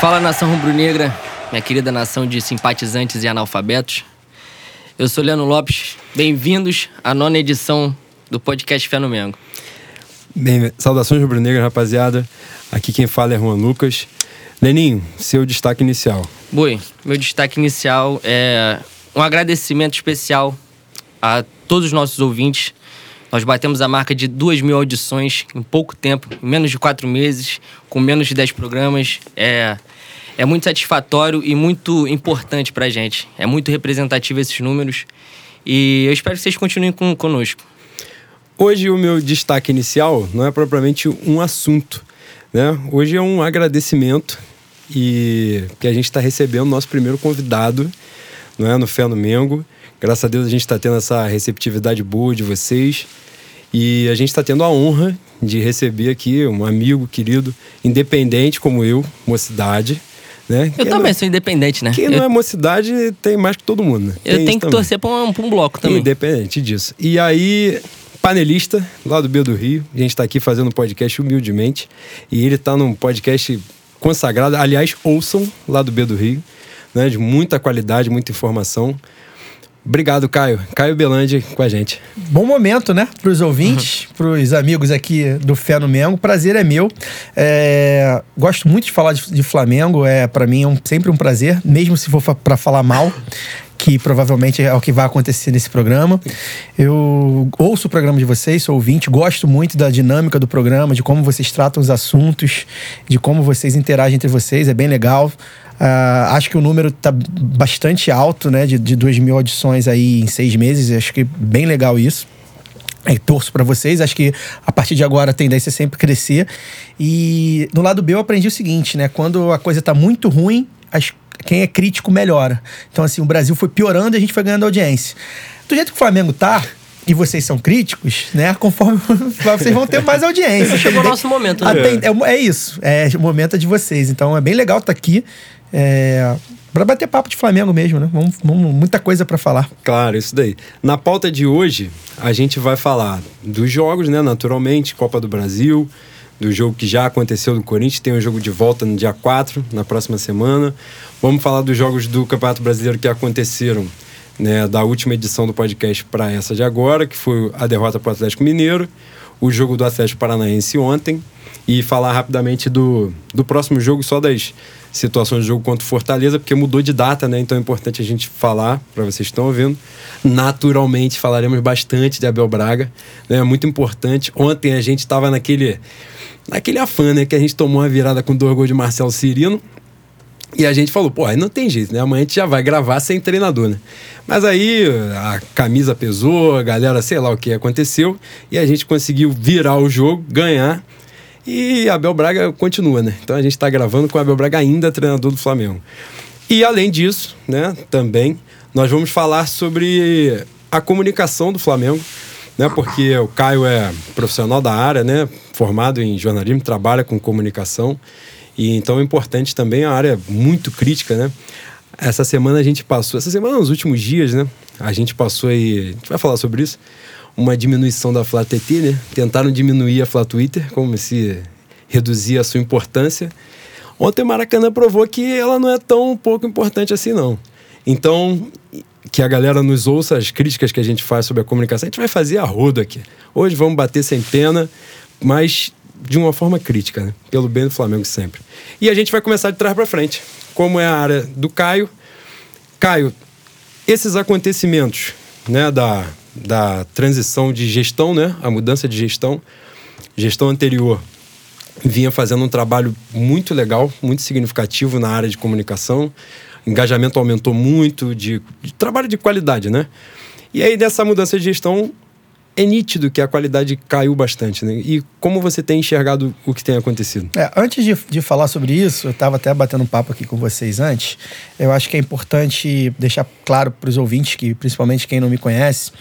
Fala nação rubro-negra, minha querida nação de simpatizantes e analfabetos. Eu sou Leandro Lopes, bem-vindos à nona edição do podcast Fé no Mengo. Bem, saudações rubro-negra, rapaziada. Aqui quem fala é Juan Lucas. Leninho, seu destaque inicial. Boi, meu destaque inicial é um agradecimento especial a todos os nossos ouvintes. Nós batemos a marca de duas mil audições em pouco tempo, em menos de quatro meses, com menos de dez programas. É, é muito satisfatório e muito importante pra gente. É muito representativo esses números. E eu espero que vocês continuem com, conosco. Hoje o meu destaque inicial não é propriamente um assunto, né? Hoje é um agradecimento e que a gente está recebendo nosso primeiro convidado, não é, no no Mengo. Graças a Deus a gente está tendo essa receptividade boa de vocês. E a gente está tendo a honra de receber aqui um amigo querido, independente como eu, mocidade. Né? Eu Quem também não, sou independente, né? Quem eu, não é mocidade tem mais que todo mundo. Né? eu Tem tenho que também. torcer pra um, pra um bloco também. Independente disso. E aí, panelista lá do B do Rio, a gente está aqui fazendo um podcast humildemente. E ele está num podcast consagrado. Aliás, ouçam lá do B do Rio, né? De muita qualidade, muita informação. Obrigado, Caio. Caio Belandi com a gente. Bom momento, né? Para os ouvintes, para os amigos aqui do Fé no Mengo. Prazer é meu. É, Gosto muito de falar de, de Flamengo. É para mim é um- sempre um prazer, mesmo se for para falar mal, que provavelmente é o que vai acontecer nesse programa. Eu ouço o programa de vocês, sou ouvinte, gosto muito da dinâmica do programa, de como vocês tratam os assuntos, de como vocês interagem entre vocês. É bem legal. Ah, acho que o número tá bastante alto, né? De, de 2 mil audições aí em seis meses. Acho que bem legal isso. É, torço pra vocês. Acho que a partir de agora a tendência é sempre crescer. E no lado B eu aprendi o seguinte, né? Quando a coisa tá muito ruim, as- quem é crítico melhora. Então, assim, o Brasil foi piorando e a gente foi ganhando audiência. Do jeito que o Flamengo tá. E vocês são críticos, né? Conforme vocês vão ter mais audiência. Chegou o nosso momento, né? É, é isso. É o momento é de vocês. Então é bem legal estar aqui. É, para bater papo de Flamengo mesmo, né? Vamos, vamos- muita coisa para falar. Claro, isso daí. Na pauta de hoje, a gente vai falar dos jogos, né? Naturalmente, Copa do Brasil, do jogo que já aconteceu do Corinthians, tem um jogo de volta no dia 4, na próxima semana. Vamos falar dos jogos do Campeonato Brasileiro que aconteceram, né, da última edição do podcast para essa de agora, que foi a derrota para o Atlético Mineiro, o jogo do Atlético Paranaense ontem, e falar rapidamente do, do próximo jogo, só das situações do jogo contra o Fortaleza, porque mudou de data, né? Então é importante a gente falar, para vocês que estão ouvindo. Naturalmente, falaremos bastante de Abel Braga, né? Muito importante. Ontem a gente estava naquele, naquele afã, né? Que a gente tomou uma virada com dois gols de Marcelo Cirino. E a gente falou, pô, aí não tem jeito, né? Amanhã a gente já vai gravar sem treinador, né? Mas aí a camisa pesou, a galera, sei lá o que aconteceu, e a gente conseguiu virar o jogo, ganhar. E Abel Braga continua, né? Então a gente está gravando com Abel Braga ainda treinador do Flamengo. E além disso, né, também, nós vamos falar sobre a comunicação do Flamengo, né? Porque o Caio é profissional da área, né? Formado em jornalismo, trabalha com comunicação. E então é importante também a área muito crítica, né? Essa semana a gente passou, essa semana nos últimos dias, né? A gente passou aí, a gente vai falar sobre isso, uma diminuição da Flá TT, né? Tentaram diminuir a Flá Twitter, como se reduzir a sua importância. Ontem Maracanã provou que ela não é tão pouco importante assim, não. Então, que a galera nos ouça as críticas que a gente faz sobre a comunicação, a gente vai fazer a rodo aqui. Hoje vamos bater sem pena, mas de uma forma crítica, né? Pelo bem do Flamengo sempre. E a gente vai começar de trás para frente. Como é a área do Caio. Caio, esses acontecimentos, né, da, da transição de gestão, né, a mudança de gestão, gestão anterior vinha fazendo um trabalho muito legal, muito significativo na área de comunicação. Engajamento aumentou muito, de, de trabalho de qualidade, né? E aí, dessa mudança de gestão, é nítido que a qualidade caiu bastante, né? E como você tem enxergado o que tem acontecido? É, antes de, de falar sobre isso, eu estava até batendo um papo aqui com vocês antes. Eu acho que é importante deixar claro para os ouvintes, que principalmente quem não me conhece,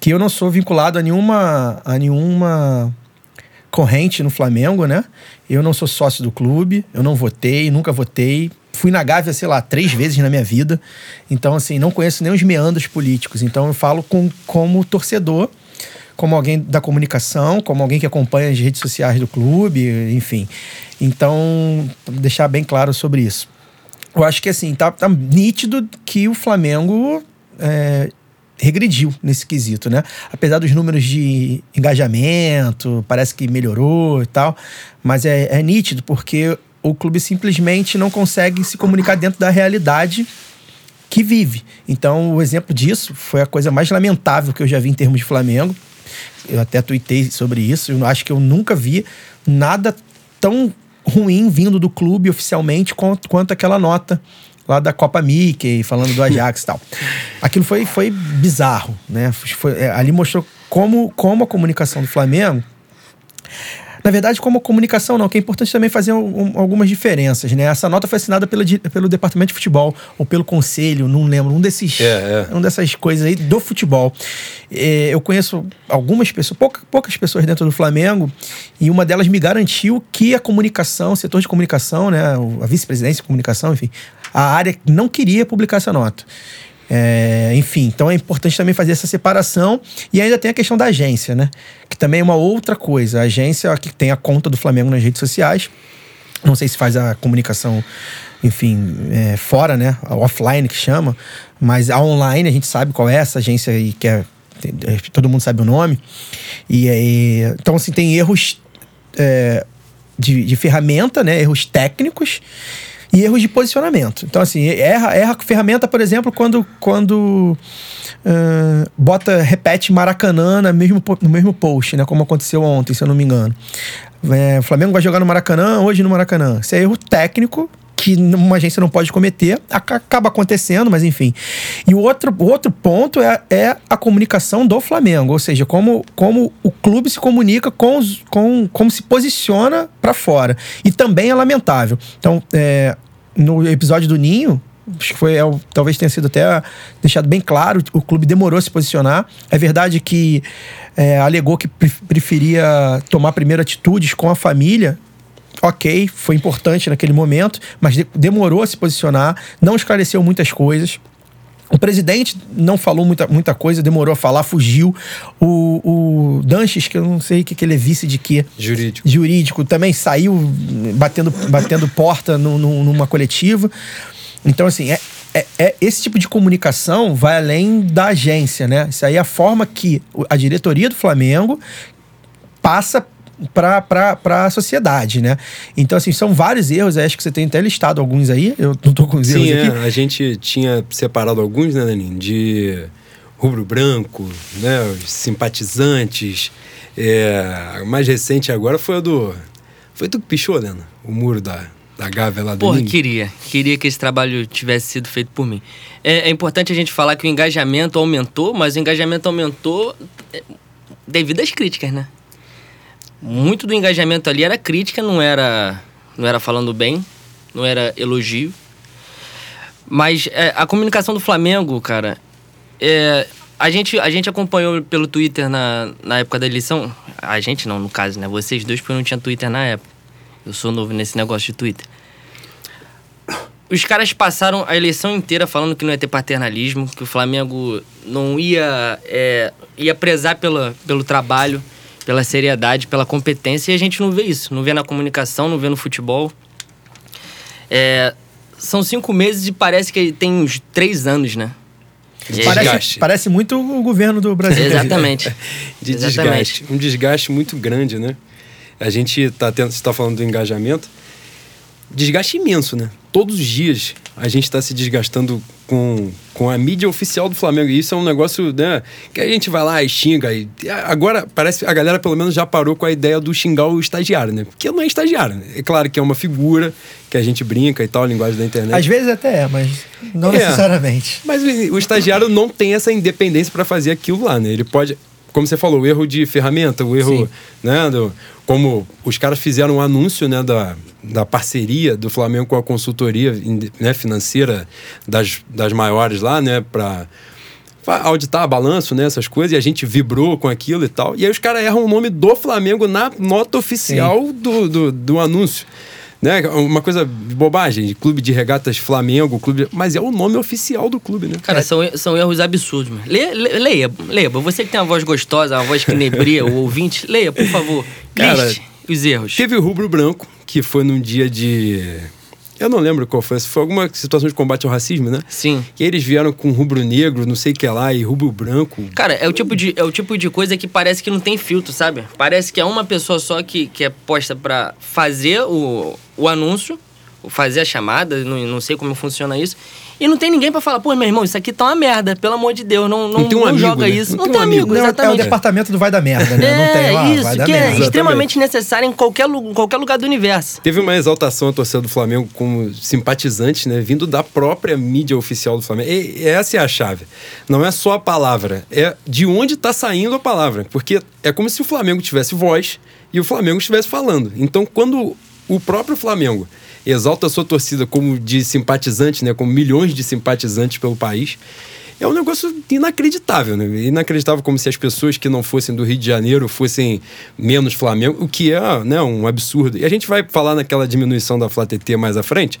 que eu não sou vinculado a nenhuma, a nenhuma corrente no Flamengo, né? Eu não sou sócio do clube, eu não votei, nunca votei. Fui na Gávea, sei lá, três vezes na minha vida. Então, assim, não conheço nem os meandros políticos. Então, eu falo com, como torcedor, como alguém da comunicação, como alguém que acompanha as redes sociais do clube, enfim. Então, deixar bem claro sobre isso. Eu acho que assim, tá, tá nítido que o Flamengo é, regrediu nesse quesito, né? Apesar dos números de engajamento, parece que melhorou e tal, mas é, é nítido porque o clube simplesmente não consegue se comunicar dentro da realidade que vive. Então, o exemplo disso foi a coisa mais lamentável que eu já vi em termos de Flamengo. Eu até tuitei sobre isso. Eu acho que eu nunca vi nada tão ruim vindo do clube oficialmente quanto, quanto aquela nota lá da Copa Mickey, falando do Ajax e tal. Aquilo foi, foi bizarro, né? Foi, é, ali mostrou como, como a comunicação do Flamengo na verdade, como comunicação, não, que é importante também fazer um, algumas diferenças, né? Essa nota foi assinada pela, pelo Departamento de Futebol ou pelo Conselho, não lembro, um desses. É, é. Um dessas coisas aí do futebol. É, eu conheço algumas pessoas, pouca, poucas pessoas dentro do Flamengo, e uma delas me garantiu que a comunicação, o setor de comunicação, né? A vice-presidência de comunicação, enfim, a área não queria publicar essa nota. É, enfim, então é importante também fazer essa separação. E ainda tem a questão da agência, né? Que também é uma outra coisa. A agência que tem a conta do Flamengo nas redes sociais. Não sei se faz a comunicação, enfim, é, fora, né? A offline que chama. Mas a online a gente sabe qual é essa agência e que é, todo mundo sabe o nome. E, e então, assim, tem erros é, de, de ferramenta, né? Erros técnicos e erros de posicionamento. Então, assim, erra, erra a ferramenta, por exemplo, quando, quando uh, bota, repete Maracanã no mesmo, no mesmo post, né? Como aconteceu ontem, se eu não me engano. É, o Flamengo vai jogar no Maracanã, hoje no Maracanã. Isso é erro técnico que uma agência não pode cometer, acaba acontecendo, mas enfim. E o outro, outro ponto é, é a comunicação do Flamengo, ou seja, como, como o clube se comunica com, os, com como se posiciona para fora. E também é lamentável. Então, é, no episódio do Ninho, acho que foi, é, talvez tenha sido até deixado bem claro, o clube demorou a se posicionar. É verdade que é, alegou que preferia tomar primeiro atitudes com a família ok, foi importante naquele momento, mas de demorou a se posicionar, não esclareceu muitas coisas. O presidente não falou muita, muita coisa, demorou a falar, fugiu. O, o Danches, que eu não sei o que, que ele é vice de quê. Jurídico. Jurídico, também saiu batendo, batendo porta no, no, numa coletiva. Então, assim, é, é, é, esse tipo de comunicação vai além da agência, né? Isso aí é a forma que a diretoria do Flamengo passa para a sociedade, né? Então, assim, são vários erros, acho que você tem até listado alguns aí, eu não tô com os Sim, erros é, a gente tinha separado alguns, né, Danin, de rubro-branco, né, os simpatizantes, é, mais recente agora foi a do... Foi tu que pichou, né, o muro da, da Gávea lá do Porra, queria. Queria que esse trabalho tivesse sido feito por mim. É, é, importante a gente falar que o engajamento aumentou, mas o engajamento aumentou é, devido às críticas, né? Muito do engajamento ali era crítica, não era, não era falando bem, não era elogio. Mas é, a comunicação do Flamengo, cara, é, a, gente, a gente acompanhou pelo Twitter na, na época da eleição. A gente não, no caso, né? Vocês dois, porque eu não tinha Twitter na época. Eu sou novo nesse negócio de Twitter. Os caras passaram a eleição inteira falando que não ia ter paternalismo, que o Flamengo não ia, é, ia prezar pela, pelo trabalho pela seriedade, pela competência, e a gente não vê isso. Não vê na comunicação, não vê no futebol. É, são cinco meses e parece que tem uns três anos, né? De parece, parece muito o governo do Brasil. Exatamente. De Exatamente. desgaste. Um desgaste muito grande, né? A gente está tendo, está falando do engajamento. Desgaste imenso, né? Todos os dias a gente está se desgastando com, com a mídia oficial do Flamengo. E isso é um negócio né, que a gente vai lá e xinga. E agora parece a galera pelo menos já parou com a ideia do xingar o estagiário, né? Porque não é estagiário. Né? É claro que é uma figura que a gente brinca e tal, a linguagem da internet. Às vezes até é, mas não é, necessariamente. Mas o, o estagiário não tem essa independência para fazer aquilo lá, né? Ele pode como você falou, o erro de ferramenta, o erro, Sim. né, do, como os caras fizeram um anúncio, né, da, da parceria do Flamengo com a consultoria né, financeira das, das maiores lá, né, para auditar balanço, né, essas coisas, e a gente vibrou com aquilo e tal. E aí os caras erram o nome do Flamengo na nota oficial do, do, do, anúncio. Né? Uma coisa de bobagem, clube de regatas Flamengo, clube, de... mas é o nome oficial do clube, né? Cara, são, são erros absurdos, mano. Leia, leia, leia, você que tem uma voz gostosa, uma voz que nebria, o ouvinte, leia, por favor. Cara, Liste os erros. Teve o Rubro Branco, que foi num dia de eu não lembro qual foi. Foi alguma situação de combate ao racismo, né? Sim. E eles vieram com rubro-negro, não sei o que lá, e rubro-branco. Cara, é o, tipo de, é o tipo de coisa que parece que não tem filtro, sabe? Parece que é uma pessoa só que, que é posta para fazer o, o anúncio, fazer a chamada, não, não sei como funciona isso. E não tem ninguém para falar, pô, meu irmão, isso aqui tá uma merda, pelo amor de Deus, não, não, não, um não amigo, joga né? isso. Não Não, tem um amigo. Não, é o exatamente. departamento do vai da merda, né? É, não tem lá, isso, vai da que é merda. extremamente necessário em qualquer, lu- qualquer lugar do universo. Teve uma exaltação à torcida do Flamengo como simpatizantes, né? Vindo da própria mídia oficial do Flamengo. E essa é a chave. Não é só a palavra, é de onde está saindo a palavra. Porque é como se o Flamengo tivesse voz e o Flamengo estivesse falando. Então, quando o próprio Flamengo exalta a sua torcida como de simpatizante, né? Como milhões de simpatizantes pelo país. É um negócio inacreditável, né? Inacreditável como se as pessoas que não fossem do Rio de Janeiro fossem menos Flamengo, o que é né, um absurdo. E a gente vai falar naquela diminuição da Flá TT mais à frente.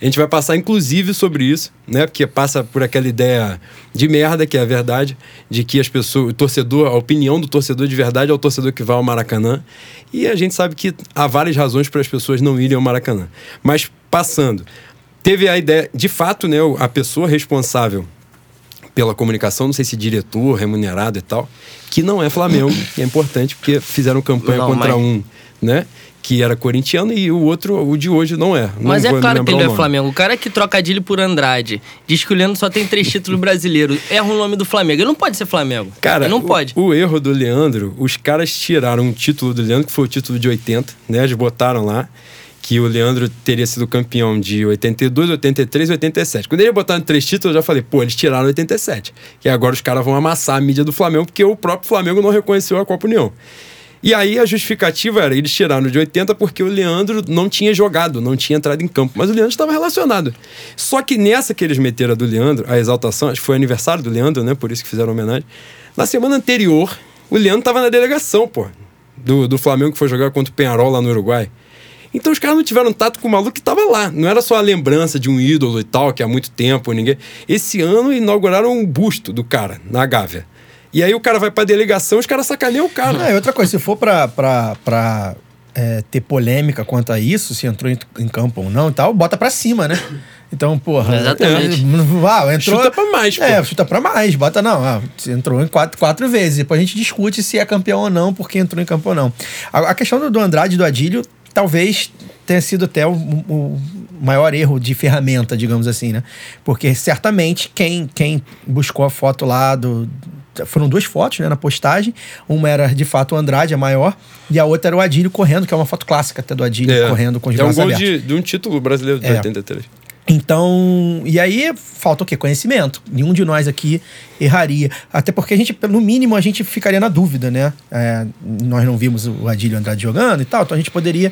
A gente vai passar, inclusive, sobre isso, né? Porque passa por aquela ideia de merda, que é a verdade, de que as pessoas, o torcedor, a opinião do torcedor de verdade é o torcedor que vai ao Maracanã. E a gente sabe que há várias razões para as pessoas não irem ao Maracanã. Mas passando, teve a ideia, de fato, né? A pessoa responsável pela comunicação, não sei se diretor, remunerado e tal, que não é Flamengo, é importante porque fizeram campanha Não, contra mas- um, né? Que era corintiano e o outro, o de hoje, não é. Não Mas é claro que ele o é. Flamengo. O cara que trocadilho por Andrade diz que o Leandro só tem três títulos brasileiros. Erra o nome do Flamengo. Ele não pode ser Flamengo. Cara, Ele não o- pode. O, erro do Leandro, os caras tiraram um título do Leandro, que foi o título de 80, né? Eles botaram lá que o Leandro teria sido campeão de 82, 83 e 87. Quando ele botaram três títulos, eu já falei, pô, eles tiraram 87. E agora os caras vão amassar a mídia do Flamengo, porque o próprio Flamengo não reconheceu a Copa União. E aí a justificativa era, eles tiraram de 80 porque o Leandro não tinha jogado, não tinha entrado em campo. Mas o Leandro estava relacionado. Só que nessa que eles meteram a do Leandro, a exaltação, acho que foi aniversário do Leandro, né? Por isso que fizeram homenagem. Na semana anterior, o Leandro estava na delegação, pô. Do, do Flamengo que foi jogar contra o Penharol lá no Uruguai. Então os caras não tiveram tato com o maluco que tava lá. Não era só a lembrança de um ídolo e tal, que há muito tempo ninguém. Esse ano inauguraram um busto do cara na Gávea. E aí o cara vai pra delegação, os caras sacaneiam o cara. É, outra coisa, se for pra, pra, pra é, ter polêmica quanto a isso, se entrou em, em campo ou não e tal, bota pra cima, né? Então, porra. Exatamente. é, ah, entrou, Chuta pra mais, pô. É, chuta pra mais. Bota, não. Ah, você entrou em quatro, quatro vezes. Depois a gente discute se é campeão ou não, porque entrou em campo ou não. A, a questão do, do Andrade e do Adílio talvez tenha sido até o, o maior erro de ferramenta, digamos assim, né? Porque certamente quem, quem buscou a foto lá do. Foram duas fotos né, na postagem. Uma era de fato o Andrade, a maior, e a outra era o Adílio correndo, que é uma foto clássica até do Adílio correndo com os é um braços gol abertos. de, de um título brasileiro de É. 83. Então, e aí falta o quê? Conhecimento. Nenhum de nós aqui erraria. Até porque a gente, no mínimo, a gente ficaria na dúvida, né? É, nós não vimos o Adílio Andrade jogando e tal, então a gente poderia.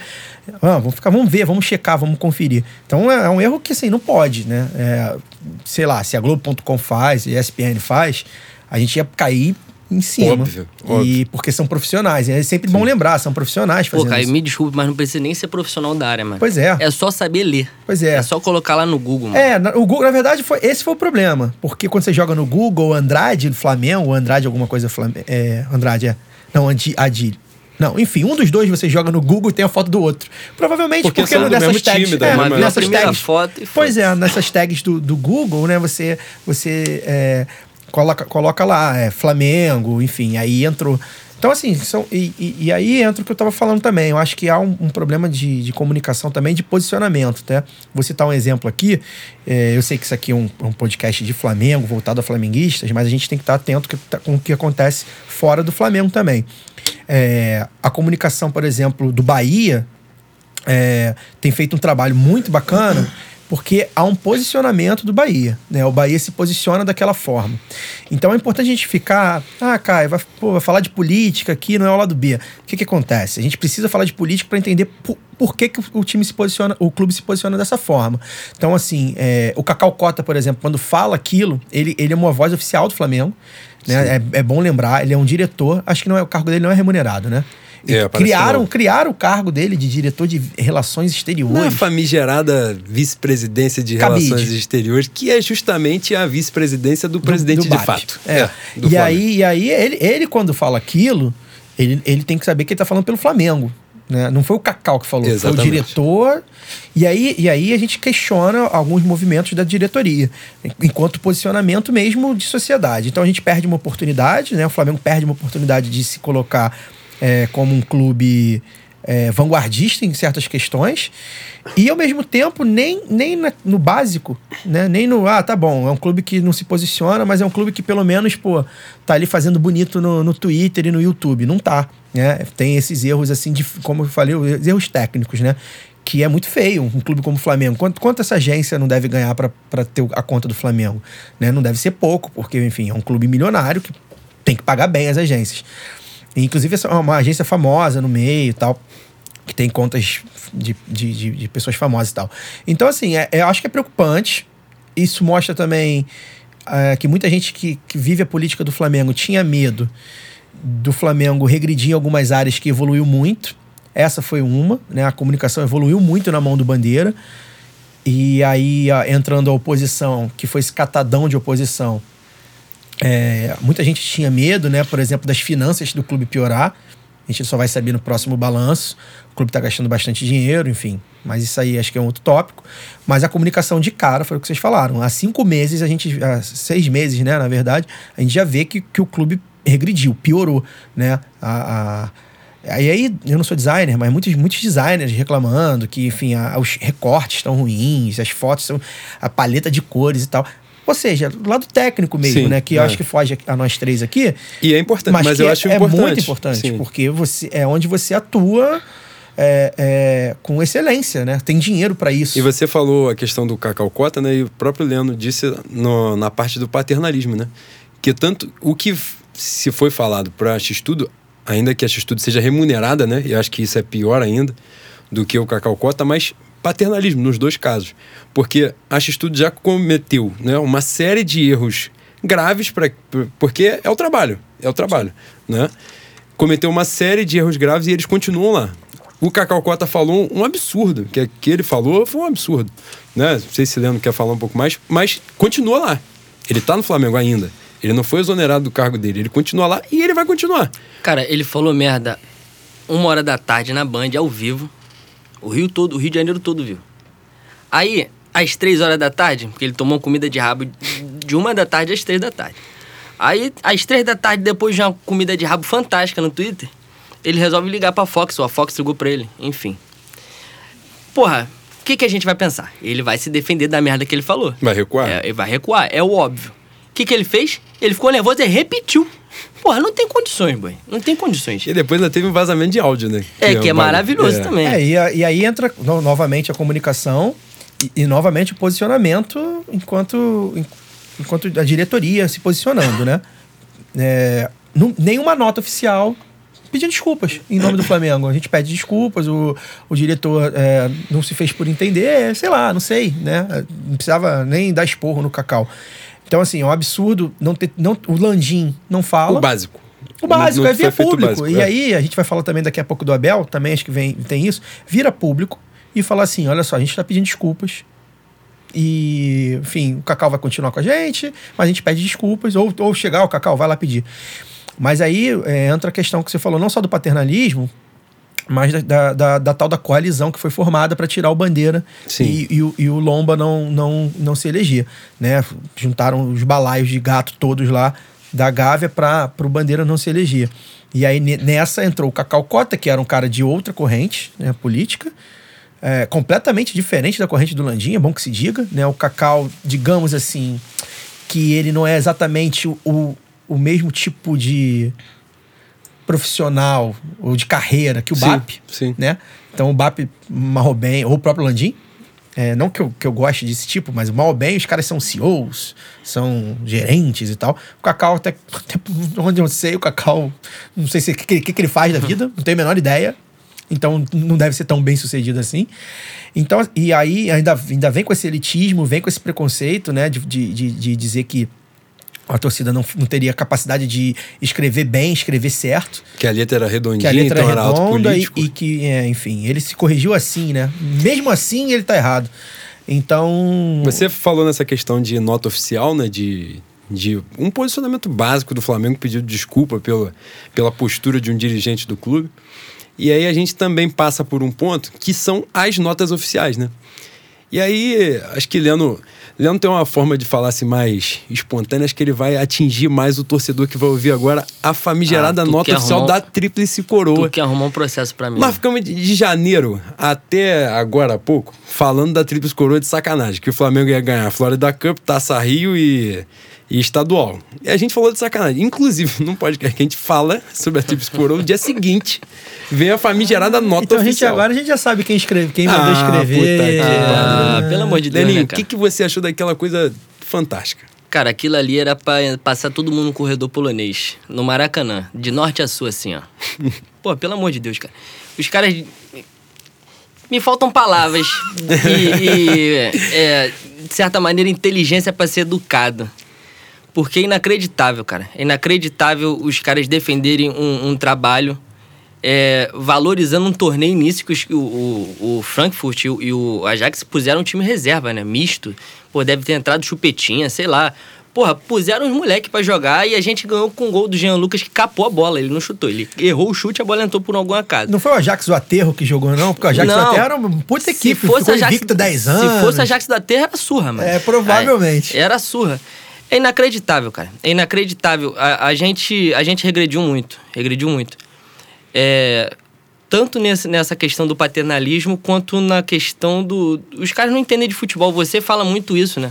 Ah, vamos ficar, vamos ver, vamos checar, vamos conferir. Então é, é um erro que assim, não pode, né? É, sei lá, se a Globo.com faz, e a ESPN faz, a gente ia cair em cima. Óbvio, E óbvio. porque são profissionais. É sempre bom lembrar, são profissionais Pô, fazendo Caio, isso. me desculpe, mas não precisa nem ser profissional da área, mano. Pois é. É só saber ler. Pois é. É só colocar lá no Google, mano. É, na, o Google, na verdade, foi, esse foi o problema. Porque quando você joga no Google Andrade Flamengo, Andrade alguma coisa Flamengo. É, Andrade é. Não, Andi- Adílio. Não, enfim, um dos dois você joga no Google e tem a foto do outro. Provavelmente Porque porque, nessas tags. time, é, a nessas tags. foto e Pois é, nessas tags do, do Google, né, você, você é, coloca, coloca lá, é, Flamengo, enfim, aí entrou. Então, assim, são, e, e- e aí entra o que eu tava falando também. Eu acho que há um, um problema de, de comunicação também, de posicionamento, tá? Vou citar um exemplo aqui. É, eu sei que isso aqui é um, um podcast de Flamengo, voltado a flamenguistas, mas a gente tem que estar atento que tá- com o que acontece fora do Flamengo também. É, a comunicação, por exemplo, do Bahia, é, tem feito um trabalho muito bacana porque há um posicionamento do Bahia, né? O Bahia se posiciona daquela forma. Então é importante a gente ficar, ah, Caio, vai, pô, vai falar de política aqui, não é o lado B. O que que acontece? A gente precisa falar de política para entender por, por que, que o- time se posiciona, o clube se posiciona dessa forma. Então, assim, é, o Cacau Cota, por exemplo, quando fala aquilo, ele, ele é uma voz oficial do Flamengo, né? É, é bom lembrar, ele é um diretor, acho que não é, o cargo dele não é remunerado, né? É, criaram, criaram o cargo dele de diretor de relações exteriores. famigerada vice-presidência de Cabide. Relações Exteriores, que é justamente a vice-presidência do, do- do do de fato. É. do e, Flamengo. aí, e aí, ele, ele, quando fala aquilo, ele, ele tem que saber que ele tá falando pelo Flamengo. Né? Não foi o Cacau que falou, foi o Exatamente. diretor. E aí, e aí a gente questiona alguns movimentos da diretoria, enquanto posicionamento mesmo de sociedade. Então a gente perde uma oportunidade, né? O Flamengo perde uma oportunidade de se colocar é, como um clube é, vanguardista em certas questões. E ao mesmo tempo, nem, nem na- no básico, né? Nem no, ah, tá bom, é um clube que não se posiciona, mas é um clube que pelo menos, pô, tá ali fazendo bonito no, no Twitter e no YouTube. Não tá, né? Tem esses erros, assim, de, como eu falei, os erros técnicos, né? Que é muito feio, um clube como o Flamengo. Quanto, quanto essa agência não deve ganhar para ter a conta do Flamengo? Né? Não deve ser pouco, porque, enfim, é um clube milionário que tem que pagar bem as agências. Inclusive, é uma agência famosa no meio e tal que tem contas de, de, de, de pessoas famosas e tal. Então, assim, é, eu acho que é preocupante. Isso mostra também é, que muita gente que, que vive a política do Flamengo tinha medo do Flamengo regredir em algumas áreas que evoluiu muito. Essa foi uma, né? A comunicação evoluiu muito na mão do Bandeira. E aí, entrando a oposição, que foi esse catadão de oposição, é, muita gente tinha medo, né? Por exemplo, das finanças do clube piorar. A gente só vai saber no próximo balanço. O clube está gastando bastante dinheiro, enfim. Mas isso aí acho que é um outro tópico. Mas a comunicação de cara foi o que vocês falaram. Há cinco meses, a gente. Há seis meses, né? Na verdade, a gente já vê que, que o clube regrediu, piorou, né? A, a- Aí, eu não sou designer, mas muitos, muitos designers reclamando que, enfim, a- os recortes estão ruins, as fotos são. a paleta de cores e tal. Ou seja, do lado técnico mesmo, Sim, né? Que eu é. acho que foge a nós três aqui. E é importante, mas, que eu é, acho é importante. muito importante, Sim. porque você é onde você atua é, é, com excelência, né? Tem dinheiro para isso. E você falou a questão do Cacau Cota, né? E o próprio Leandro disse no- na parte do paternalismo, né? Que tanto o que se foi falado para a X-Tudo, ainda que a X-Tudo seja remunerada, né? E eu acho que isso é pior ainda do que o Cacau Cota, mas paternalismo nos dois casos. Porque a X-Tudo já cometeu né, uma série de erros graves, pra, porque é o trabalho, é o trabalho, né? Cometeu uma série de erros graves e eles continuam lá. O Cacau Cota falou um absurdo, que, que ele falou foi um absurdo. Né? Não sei se Leandro quer falar um pouco mais, mas continua lá. Ele tá no Flamengo ainda. Ele não foi exonerado do cargo dele. Ele continua lá e ele vai continuar. Cara, ele falou merda uma hora da tarde na Band, ao vivo. O Rio todo, o Rio de Janeiro todo viu. Aí, às três horas da tarde, porque ele tomou comida de rabo de uma da tarde às três da tarde. Aí, às três da tarde, depois de uma comida de rabo fantástica no Twitter, ele resolve ligar pra Fox, ou a Fox ligou pra ele, enfim. Porra, o que, que a gente vai pensar? Ele vai se defender da merda que ele falou. Vai recuar? É, ele vai recuar, é o óbvio. O que, que ele fez? Ele ficou nervoso e repetiu. Porra, não tem condições, boy. Não tem condições. E depois ainda teve um vazamento de áudio, né? É, que é um bagulho- maravilhoso é. também. É, e, a- e aí entra no- novamente a comunicação e, e novamente o posicionamento enquanto, en- enquanto a diretoria se posicionando, né? É, não- nenhuma nota oficial pedindo desculpas em nome do Flamengo. A gente pede desculpas, o, o diretor é, não se fez por entender, sei lá, não sei, né? Não precisava nem dar esporro no Cacau. Então, assim, é um absurdo não ter. Não, o Landim não fala. O básico. O básico, Não- não é via público. básico, e é. aí, a gente vai falar também daqui a pouco do Abel, também acho que vem, tem isso. Vira público e fala assim: olha só, a gente tá pedindo desculpas. E, enfim, o Cacau vai continuar com a gente, mas a gente pede desculpas. Ou, ou chegar, o Cacau vai lá pedir. Mas aí é, entra a questão que você falou, não só do paternalismo, mas da, da, da- tal da coalizão que foi formada para tirar o Bandeira e, e o, e o Lomba não, não, não se eleger. Né? Juntaram os balaios de gato todos lá da Gávea para o Bandeira não se eleger. E aí ne- nessa entrou o Cacau Cota, que era um cara de outra corrente né, política, é, completamente diferente da corrente do Landim, é bom que se diga. Né? O Cacau, digamos assim, que ele não é exatamente o, o mesmo tipo de profissional ou de carreira que o Sim, BAP, sim. né? Então o BAP marrou bem, ou o próprio Landim, é, não que eu, que eu goste desse tipo, mas mal ou bem, os caras são CEOs, são gerentes e tal. O Cacau, até, até onde eu sei, o Cacau, não sei se o que, que, que ele faz da vida, não tenho a menor ideia. Então não deve ser tão bem sucedido assim. Então, e aí ainda, ainda vem com esse elitismo, vem com esse preconceito, né? De, de, de, de dizer que a torcida não, não teria capacidade de escrever bem, escrever certo. Que a letra era Que redondinha, a letra então era redonda e, e que, é, enfim, ele se corrigiu assim, né? Mesmo assim, ele tá errado. Então. Você falou nessa questão de nota oficial, né? De, de um posicionamento básico do Flamengo pedindo desculpa pela, pela postura de um dirigente do clube. E aí a gente também passa por um ponto que são as notas oficiais, né? E aí, acho que Leandro, Leandro tem uma forma de falar assim mais espontânea, acho que ele vai atingir mais o torcedor que vai ouvir agora a famigerada Ah, nota oficial um- da Tríplice Coroa. Tu quer arrumar um processo pra mim. Mas ficamos de- de janeiro até agora há pouco falando da Tríplice Coroa de sacanagem, que o Flamengo ia ganhar a Florida Cup, Taça Rio e, e estadual. E a gente falou de sacanagem. Inclusive, num podcast que a gente fala sobre a Tríplice Coroa, no dia seguinte veio a famigerada nota Então gente oficial. agora a gente já sabe quem escreve, quem mandou Ah, escrever. puta que Ah, pariu. pelo amor de Deus, Leninho, né, o que, que você achou daquela coisa fantástica? Cara, aquilo ali era pra passar todo mundo no corredor polonês, no Maracanã, de norte a sul, assim, ó. Pô, pelo amor de Deus, cara. Os caras. Me faltam palavras. E, e, é, de certa maneira, inteligência pra ser educado. Porque é inacreditável, cara. É inacreditável os caras defenderem um, um trabalho é, valorizando um torneio início que os- o, o, o Frankfurt e o, e o Ajax puseram um time reserva, né? Misto. Pô, deve ter entrado chupetinha, sei lá. Porra, puseram os moleques pra jogar e a gente ganhou com o gol do Jean Lucas que capou a bola. Ele não chutou. Ele errou o chute e a bola entrou por algum acaso. Não foi o Ajax do Aterro que jogou, não? Porque o Ajax do Não. Aterro era uma puta equipe. Se fosse ficou Ajax, invicto 10 anos. Se fosse a Ajax da Terra, era surra, mano. É, provavelmente. É, era surra. É inacreditável, cara. É inacreditável. A, a gente, a gente regrediu muito. Regrediu muito. É, tanto nesse, nessa questão do paternalismo, quanto na questão do. Os caras não entendem de futebol. Você fala muito isso, né?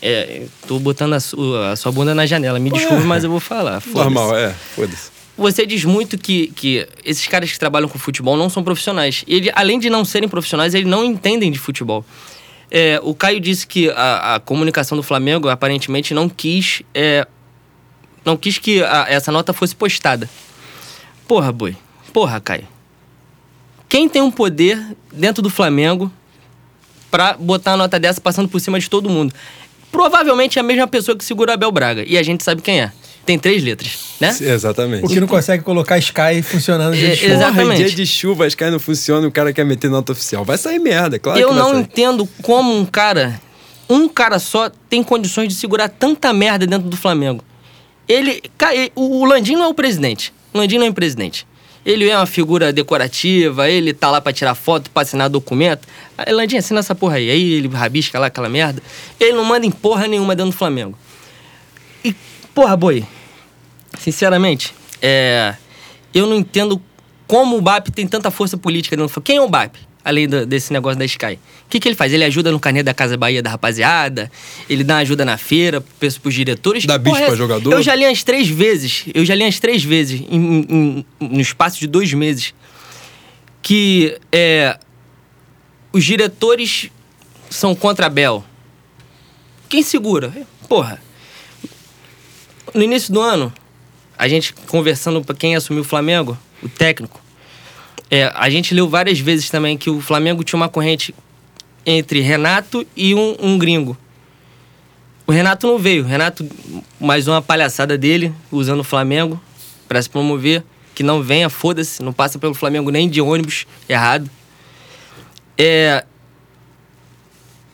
É, tô botando a sua, a sua bunda na janela. Me desculpe, mas eu vou falar. Normal, é. Foda-se. Você diz muito que, que esses caras que trabalham com futebol não são profissionais. Ele, além de não serem profissionais, eles não entendem de futebol. É, o Caio disse que a, a comunicação do Flamengo aparentemente não quis, é, não quis que a- essa nota fosse postada. Porra, boi. Porra, Caio. Quem tem um poder dentro do Flamengo pra botar uma nota dessa passando por cima de todo mundo? Provavelmente é a mesma pessoa que segura Abel Braga. E a gente sabe quem é. Tem três letras, né? Exatamente. O que não consegue colocar Sky funcionando de É, dia de chuva. exatamente. Porra, dia de chuva, as caras não funcionam e o cara quer meter nota oficial. Vai sair merda, claro eu que vai não sair. entendo como um cara, um cara só, tem condições de segurar tanta merda dentro do Flamengo. Ele. O Landim não é o presidente. O Landim não é o presidente. Ele é uma figura decorativa, ele tá lá pra tirar foto, pra assinar documento. Aí, Landim, assina essa porra aí. Aí ele rabisca lá aquela merda. Ele não manda em porra nenhuma dentro do Flamengo. E, porra, boi, sinceramente, é, eu não entendo como o BAP tem tanta força política dentro. Quem é o BAP? Além do- desse negócio da Sky. O que, que ele faz? Ele ajuda no carnê da Casa Bahia da rapaziada, ele dá ajuda na feira pros, pros diretores. Dá bicho é pra jogador? Eu já li umas três vezes, eu já li umas três vezes, em- em- no espaço de dois meses, que é, os diretores são contra a Bel. Quem segura? Porra. No início do ano, a gente conversando pra quem assumiu o Flamengo, o técnico, é, a gente leu várias vezes também que o Flamengo tinha uma corrente entre Renato e um, um gringo. O Renato não veio. O Renato, mais uma palhaçada dele, usando o Flamengo pra se promover. Que não venha, foda-se, não passa pelo Flamengo nem de ônibus errado. É,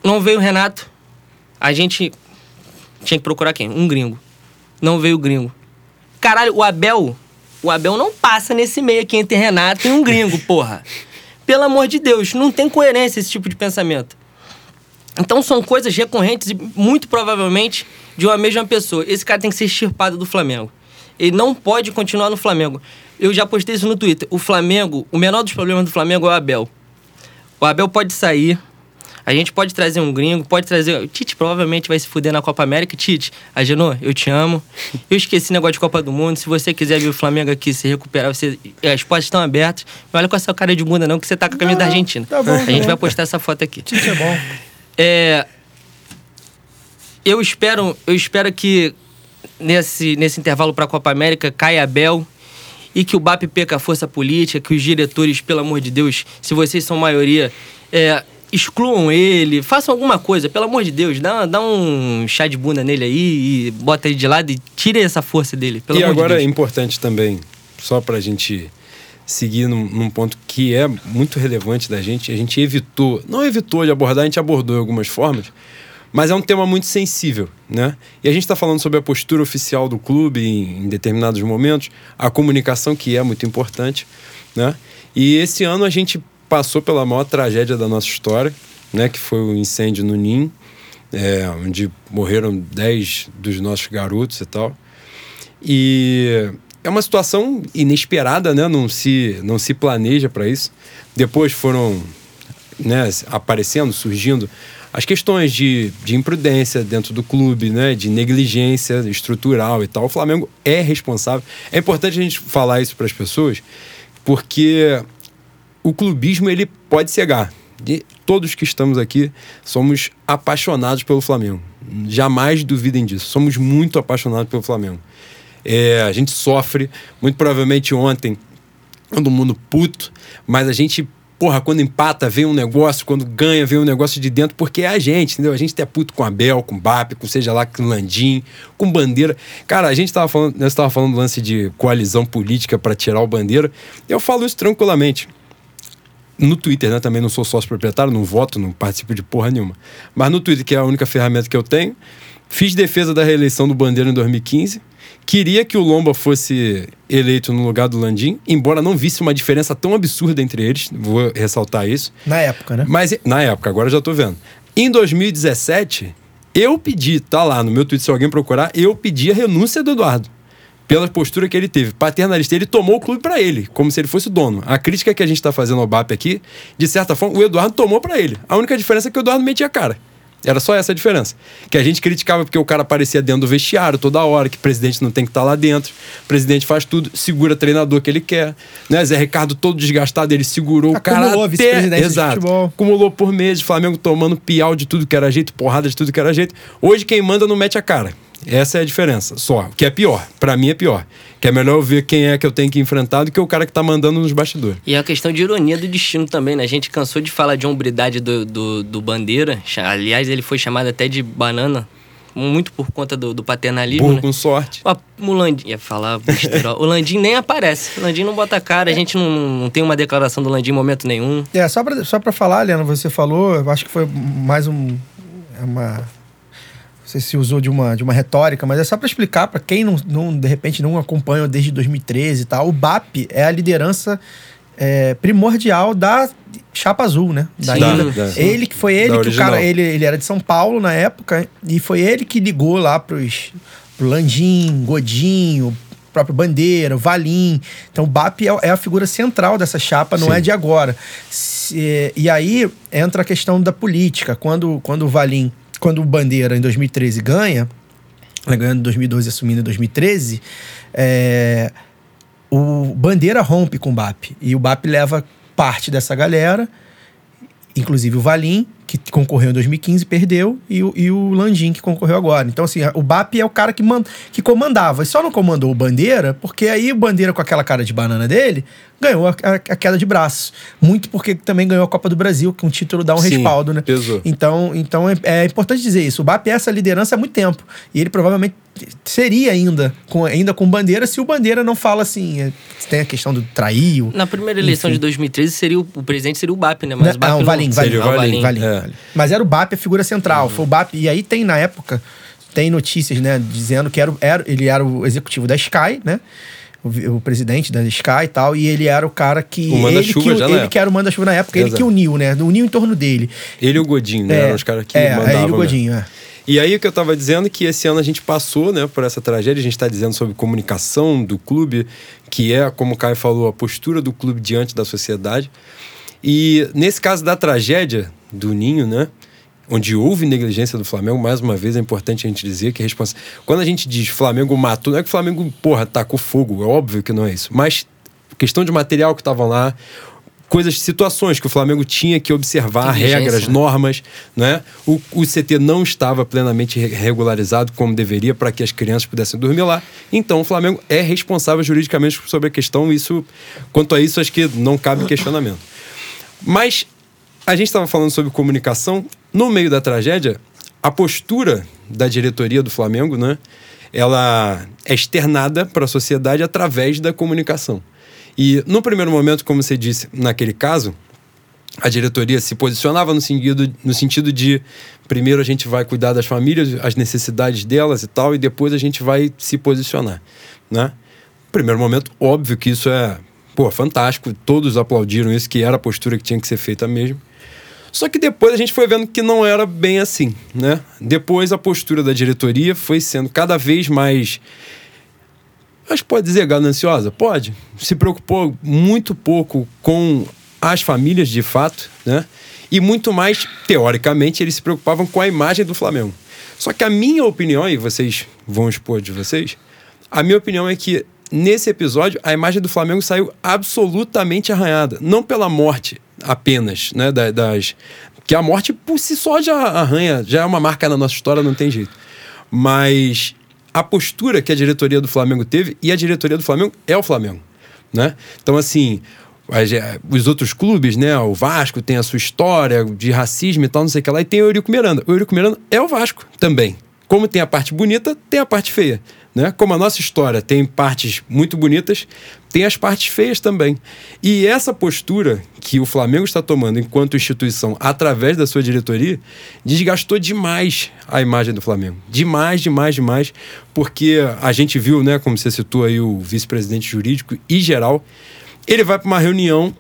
não veio o Renato. A gente tinha que procurar quem? Um gringo. Não veio o gringo. Caralho, o Abel. O Abel não passa nesse meio aqui entre Renato e um gringo, porra. Pelo amor de Deus, não tem coerência esse tipo de pensamento. Então são coisas recorrentes e muito provavelmente de uma mesma pessoa. Esse cara tem que ser extirpado do Flamengo. Ele não pode continuar no Flamengo. Eu já postei isso no Twitter. O Flamengo, o menor dos problemas do Flamengo é o Abel. O Abel pode sair. A gente pode trazer um gringo, pode trazer. O Tite provavelmente vai se fuder na Copa América. Tite, Agenor, eu te amo. Eu esqueci o negócio de Copa do Mundo. Se você quiser ver o Flamengo aqui se recuperar, você... as portas estão abertas. Não olha com essa cara de bunda, não, que você tá com a camisa da Argentina. tá bom, a tá gente bom. vai postar essa foto aqui. Tite é bom. É, eu espero, eu espero que nesse, nesse intervalo para a Copa América caia Abel e que o BAP perca a força política, que os diretores, pelo amor de Deus, se vocês são maioria, é, excluam ele, façam alguma coisa, pelo amor de Deus, dá, dá um chá de bunda nele aí e bota ele de lado e tire essa força dele. E agora de é importante também, só pra gente seguir num, num ponto que é muito relevante da gente, a gente evitou, não evitou de abordar, a gente abordou de algumas formas, mas é um tema muito sensível, né? E a gente está falando sobre a postura oficial do clube em, em determinados momentos, a comunicação que é muito importante, né? E esse ano a gente passou pela maior tragédia da nossa história, né? Que foi o incêndio no NIM, é, onde morreram 10 dos nossos garotos e tal. E é uma situação inesperada, né? Não se, não se planeja para isso. Depois foram né, aparecendo, surgindo as questões de, de imprudência dentro do clube, né, de negligência estrutural e tal. O Flamengo é responsável. É importante a gente falar isso para as pessoas, porque o clubismo ele pode cegar. De todos que estamos aqui somos apaixonados pelo Flamengo. Jamais duvidem disso. Somos muito apaixonados pelo Flamengo. É, a gente sofre, muito provavelmente ontem, todo mundo puto, mas a gente porra, quando empata, vem um negócio, quando ganha, vem um negócio de dentro, porque é a gente, entendeu? A gente é puto com Abel, com Bap, com seja lá, com Landim, com Bandeira. Cara, a gente tava falando, falando do lance de coalizão política para tirar o Bandeira. Eu falo isso tranquilamente. No Twitter, né? Também não sou sócio proprietário, não voto, não participo de porra nenhuma. Mas no Twitter, que é a única ferramenta que eu tenho, fiz defesa da reeleição do Bandeira em 2015 Queria que o Lomba fosse eleito no lugar do Landim, embora não visse uma diferença tão absurda entre eles, vou ressaltar isso. Na época, né? Mas na época, agora já tô vendo. Em 2017, eu pedi, tá lá no meu Twitter, se alguém procurar, eu pedi a renúncia do Eduardo. Pela postura que ele teve. Paternalista, ele tomou o clube para ele, como se ele fosse o dono. A crítica que a gente tá fazendo ao BAP aqui, de certa forma, o Eduardo tomou para ele. A única diferença é que o Eduardo metia a cara. Era só essa a diferença. Que a gente criticava porque o cara aparecia dentro do vestiário toda hora, que o presidente não tem que estar lá dentro. O presidente faz tudo, segura treinador que ele quer. Né? Zé Ricardo todo desgastado, ele segurou Acumulou o cara até... Exato. Acumulou por meses, Flamengo tomando piau de tudo que era jeito, porrada de tudo que era jeito. Hoje quem manda não mete a cara. Essa é a diferença, só. O que é pior. Pra mim é pior. Que é melhor eu ver quem é que eu tenho que enfrentar do que o cara que tá mandando nos bastidores. E é uma questão de ironia do destino também, né? A gente cansou de falar de hombridade do, do, do Bandeira. Aliás, ele foi chamado até de banana, muito por conta do, do paternalismo, Burro né? com sorte. O Landim, ia falar besteira. o Landim nem aparece. O Landim não bota a cara, a gente não, não tem uma declaração do Landim em momento nenhum. É, só pra, só pra falar, Leandro, você falou, eu acho que foi mais um. é Uma. Sei se usou de uma, de uma retórica, mas é só pra explicar pra quem não, não, de repente não acompanha desde 2013 e tal. O BAP é a liderança é, primordial da Chapa Azul, né? Da Da- ele que foi ele que o cara. Ele, ele era de São Paulo na época, e foi ele que ligou lá pros, pro Landim, Godinho, próprio Bandeira, Valim. Então o BAP é, é a figura central dessa chapa, não Sim. é de agora. E aí entra a questão da política. Quando, quando o Valim, quando o Bandeira em 2013 ganha, né, ganhando em 2012 e assumindo em 2013, é, o Bandeira rompe com o BAP. E o BAP leva parte dessa galera, inclusive o Valim, que concorreu em 2015, perdeu, e o, e o Landim, que concorreu agora. Então, assim, o BAP é o cara que, man, que comandava. E só não comandou o Bandeira, porque aí o Bandeira, com aquela cara de banana dele, ganhou a, a- a queda de braço. Muito porque também ganhou a Copa do Brasil, que um título dá um Sim, respaldo, né? pesou. Então, então é, é importante dizer isso. O BAP é essa liderança há muito tempo. E ele provavelmente seria ainda com, ainda com bandeira se o bandeira não fala assim. é, Tem a questão do traiu. Na primeira eleição Enfim. de 2013, seria o, o presidente seria o BAP, né? Mas o BAP não, não, Valim, Valim, Seria o Valim, Valim, Valim, é. Valim. Mas era o BAP a figura central. Foi o BAP. E aí tem, na época, tem notícias, né, dizendo que era, o- era, ele era o executivo da Sky, né? O, o presidente da Sky e tal, e ele era o cara que. O manda-chuva ele que, já ele que era o manda-chuva na época, ele Exato. que uniu, né? Uniu em torno dele. Ele e o Godinho, né? Eram os caras que é, mandavam. é ele e o mesmo. Godinho, é. E aí o que eu tava dizendo é que esse ano a gente passou, né, por essa tragédia, a gente está dizendo sobre comunicação do clube, que é, como o Caio falou, a postura do clube diante da sociedade. E nesse caso da tragédia do Ninho, né, onde houve negligência do Flamengo, mais uma vez é importante a gente dizer que a responsa... quando a gente diz Flamengo matou, não é que o Flamengo, porra, tacou fogo, é óbvio que não é isso, mas questão de material que estavam lá, coisas, situações que o Flamengo tinha que observar, regras, né? normas, né? O, o CT não estava plenamente re- regularizado como deveria para que as crianças pudessem dormir lá. Então o Flamengo é responsável juridicamente sobre a questão. Isso, quanto a isso, acho que não cabe questionamento. Mas a gente estava falando sobre comunicação. No meio da tragédia, a postura da diretoria do Flamengo, né? Ela é externada para a sociedade através da comunicação. E no primeiro momento, como você disse, naquele caso, a diretoria se posicionava no sentido, no sentido de primeiro a gente vai cuidar das famílias, as necessidades delas e tal, e depois a gente vai se posicionar, né? Primeiro momento, óbvio que isso é, pô, fantástico, todos aplaudiram isso, que era a postura que tinha que ser feita mesmo. Só que depois a gente foi vendo que não era bem assim, né? Depois a postura da diretoria foi sendo cada vez mais acho que pode dizer gananciosa? Pode. Se preocupou muito pouco com as famílias de fato, né? E muito mais, teoricamente, eles se preocupavam com a imagem do Flamengo. Só que a minha opinião, e vocês vão expor de vocês, a minha opinião é que nesse episódio a imagem do Flamengo saiu absolutamente arranhada. Não pela morte apenas, né? Das, que a morte por si só já arranha, já é uma marca na nossa história, não tem jeito. Mas a postura que a diretoria do Flamengo teve, e a diretoria do Flamengo é o Flamengo. Né? Então, assim, é, os outros clubes, né? O Vasco tem a sua história de racismo e tal, não sei o que lá, e tem o Eurico Miranda. O Eurico Miranda é o Vasco também. Como tem a parte bonita, tem a parte feia. Né? Como a nossa história tem partes muito bonitas, tem as partes feias também. E essa postura que o Flamengo está tomando enquanto instituição, através da sua diretoria, desgastou demais a imagem do Flamengo. Demais, demais, demais. Porque a gente viu, né, como você citou aí, o vice-presidente jurídico e geral ele vai para uma reunião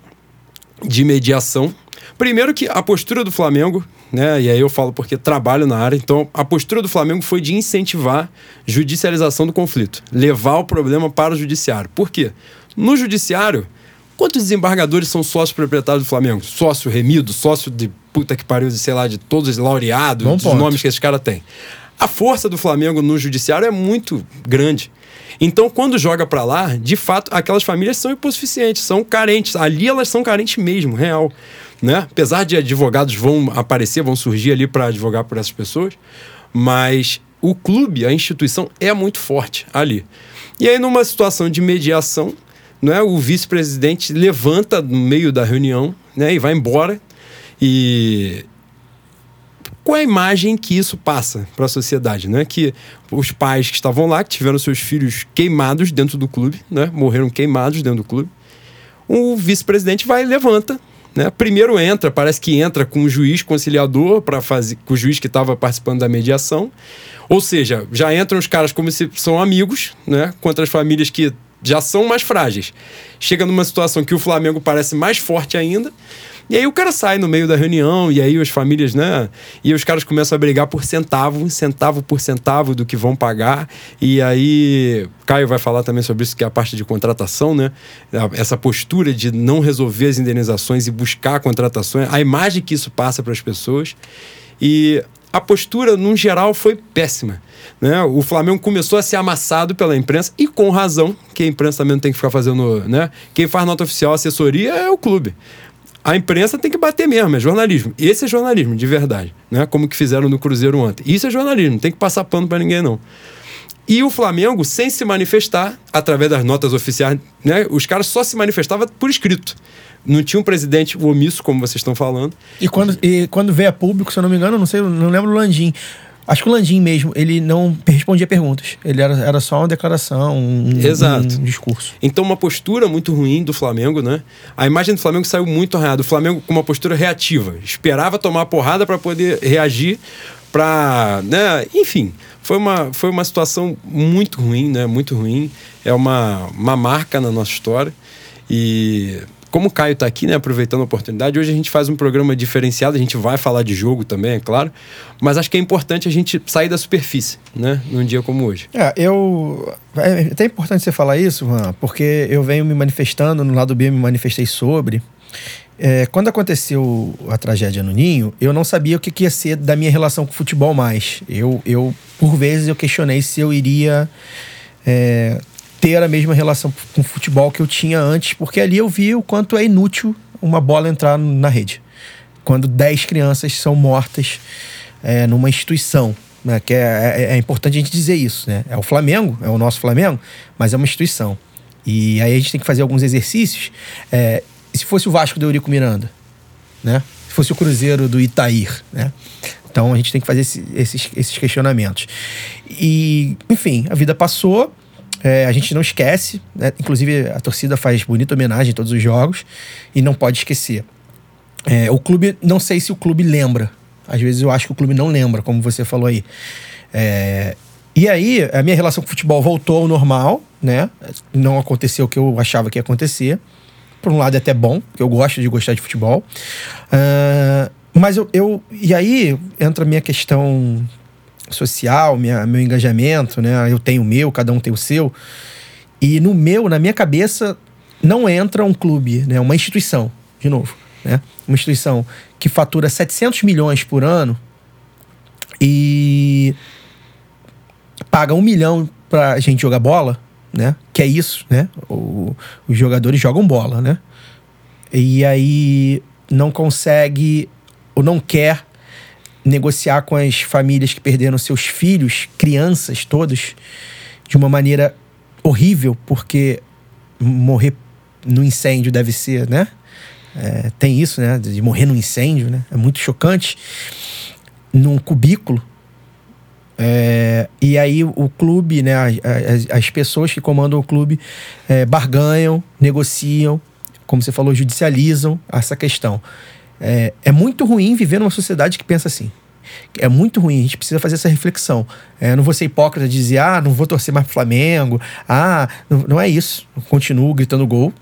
de mediação. Primeiro que a postura do Flamengo, né? E aí eu falo porque trabalho na área, então a postura do Flamengo foi de incentivar judicialização do conflito, levar o problema para o judiciário. Por quê? No judiciário, quantos desembargadores são sócios proprietários do Flamengo? Sócio remido, sócio de puta que pariu, de, sei lá, de todos os laureados, Bom dos ponto. nomes que esses caras têm. A força do Flamengo no judiciário é muito grande. Então, quando joga para lá, de fato, aquelas famílias são hipossuficientes, são carentes. Ali elas são carentes mesmo, real. Né? Apesar de advogados vão aparecer, vão surgir ali para advogar por essas pessoas, mas o clube, a instituição é muito forte ali. E aí, numa situação de mediação, né, o vice-presidente levanta no meio da reunião né, e vai embora. E qual a imagem que isso passa para a sociedade, né? Que os pais que estavam lá, que tiveram seus filhos queimados dentro do clube, né? Morreram queimados dentro do clube. O vice-presidente vai levanta, né? Primeiro entra, parece que entra com o juiz conciliador para fazer, com o juiz que estava participando da mediação. Ou seja, já entram os caras como se são amigos, né? Contra as famílias que já são mais frágeis. Chega numa situação que o Flamengo parece mais forte ainda. E aí o cara sai no meio da reunião, e aí as famílias, né? E os caras começam a brigar por centavo, centavo por centavo do que vão pagar. E aí, Caio vai falar também sobre isso, que é a parte de contratação, né? Essa postura de não resolver as indenizações e buscar contratações, a imagem que isso passa para as pessoas. E a postura, no geral, foi péssima. Né? O Flamengo começou a ser amassado pela imprensa, e com razão, que a imprensa também não tem que ficar fazendo. Né? Quem faz nota oficial, assessoria, é o clube a imprensa tem que bater mesmo, é jornalismo. Esse é jornalismo, de verdade. Né? Como que fizeram no Cruzeiro ontem. Isso é jornalismo, não tem que passar pano para ninguém, não. E o Flamengo, sem se manifestar, através das notas oficiais, né? Os caras só se manifestavam por escrito. Não tinha um presidente omisso, como vocês estão falando. E quando, e quando veio a público, se eu não me engano, não sei, não lembro o Landim. Acho que o Landim mesmo, ele não respondia perguntas. Ele era, era só uma declaração, um, Exato. um discurso. Então, uma postura muito ruim do Flamengo, né? A imagem do Flamengo saiu muito arranhada. O Flamengo com uma postura reativa. Esperava tomar porrada para poder reagir, para. Né? Enfim, foi uma, foi uma situação muito ruim, né? Muito ruim. É uma, uma marca na nossa história. E como o Caio está aqui, né, aproveitando a oportunidade, hoje a gente faz um programa diferenciado, a gente vai falar de jogo também, é claro, mas acho que é importante a gente sair da superfície, né, num dia como hoje. É, eu. É até importante você falar isso, porque eu venho me manifestando, no lado B eu me manifestei sobre. É, quando aconteceu a tragédia no Ninho, eu não sabia o que, que ia ser da minha relação com o futebol mais. Eu, eu por vezes, eu questionei se eu iria é, ter a mesma relação com o futebol que eu tinha antes, porque ali eu vi o quanto é inútil uma bola entrar na rede. Quando 10 crianças são mortas é, numa instituição. Né, que é, é, é, importante a gente dizer isso. Né? É o Flamengo, é o nosso Flamengo, mas é uma instituição. E aí a gente tem que fazer alguns exercícios. É, e se fosse o Vasco do Eurico Miranda? Né? se fosse o Cruzeiro do Itair, né? Então a gente tem que fazer esse, esses, esses questionamentos. E, enfim, a vida passou, é, a gente não esquece, né? inclusive a torcida faz bonita homenagem em todos os jogos e não pode esquecer. É, o clube, não sei se o clube lembra. Às vezes eu acho que o clube não lembra, como você falou aí. É, e aí, a minha relação com o futebol voltou ao normal, né? Não aconteceu o que eu achava que ia acontecer. Por um lado é até bom, porque eu gosto de gostar de futebol. Uh, mas eu, eu. E aí entra a minha questão social, minha, meu engajamento, né? Eu tenho o meu, cada um tem o seu. E no meu, na minha cabeça, não entra um clube, né? Uma instituição, de novo, né? Uma instituição que fatura 700 milhões por ano e paga um milhão pra gente jogar bola, né? Que é isso, né? O, os jogadores jogam bola, né? E aí não consegue ou não quer negociar com as famílias que perderam seus filhos, crianças todos, de uma maneira horrível, porque morrer no incêndio deve ser, né? É, tem isso, né? De morrer no incêndio, né? É muito chocante. Num cubículo. É, e aí o clube, né? As, as, pessoas que comandam o clube é, barganham, negociam, como você falou, judicializam essa questão. É, é muito ruim viver numa sociedade que pensa assim. É muito ruim, a gente precisa fazer essa reflexão. É, não vou ser hipócrita de dizer, ah, não vou torcer mais pro Flamengo. Ah, não, não é isso. Eu continuo gritando gol.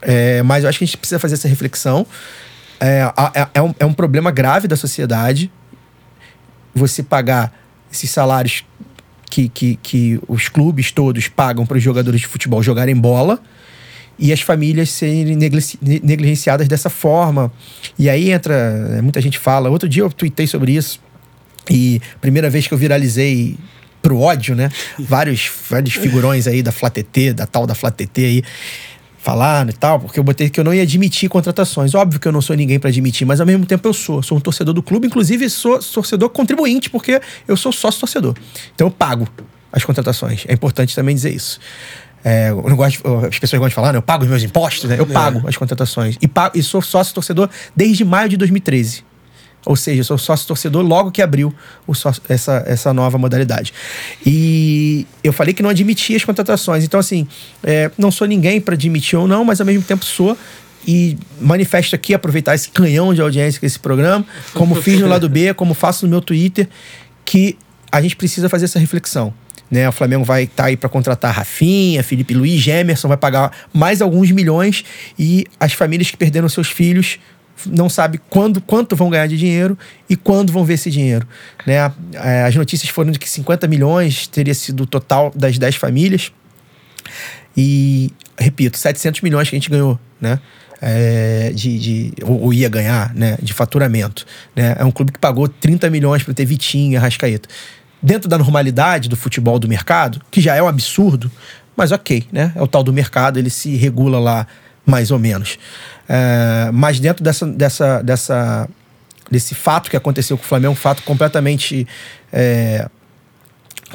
É, mas eu acho que a gente precisa fazer essa reflexão. É, é, é, um, é um problema grave da sociedade você pagar esses salários que, que, que os clubes todos pagam para os jogadores de futebol jogarem bola e as famílias serem negligenciadas dessa forma. E aí entra, é, muita gente fala, outro dia eu tuitei sobre isso, e primeira vez que eu viralizei pro ódio, né? vários, vários figurões aí da Flatete, da tal da Flatete aí, falando e tal, porque eu botei que eu não ia admitir contratações. Óbvio que eu não sou ninguém para admitir, mas ao mesmo tempo eu sou. Sou um torcedor do clube, inclusive sou torcedor contribuinte, porque eu sou sócio torcedor. Então eu pago as contratações. É importante também dizer isso. É, eu não gosto, as pessoas gostam de falar, né? eu pago os meus impostos, né? eu é. pago as contratações. E, pago, e sou sócio torcedor desde maio de 2013. Ou seja, sou sócio torcedor logo que abriu sócio, essa, essa nova modalidade. E eu falei que não admitia as contratações. Então, assim, é, não sou ninguém para admitir ou não, mas ao mesmo tempo sou. E manifesto aqui, aproveitar esse canhão de audiência que esse programa, como fiz no lado B, como faço no meu Twitter, que a gente precisa fazer essa reflexão. Né? O Flamengo vai estar tá aí para contratar Rafinha, Felipe Luiz, Gemerson, vai pagar mais alguns milhões e as famílias que perderam seus filhos não sabe quando, quanto vão ganhar de dinheiro e quando vão ver esse dinheiro. Né? É, as notícias foram de que 50 milhões teria sido o total das 10 famílias. E, repito, 700 milhões que a gente ganhou, né? É, de, de ou, ou, ia ganhar, né? De faturamento. Né? É um clube que pagou 30 milhões para ter Vitinho e Arrascaeta dentro da normalidade do futebol do mercado, que já é um absurdo, mas ok, né? É o tal do mercado, ele se regula lá mais ou menos. É, mas dentro dessa, dessa, dessa, desse fato que aconteceu com o Flamengo, um fato completamente é,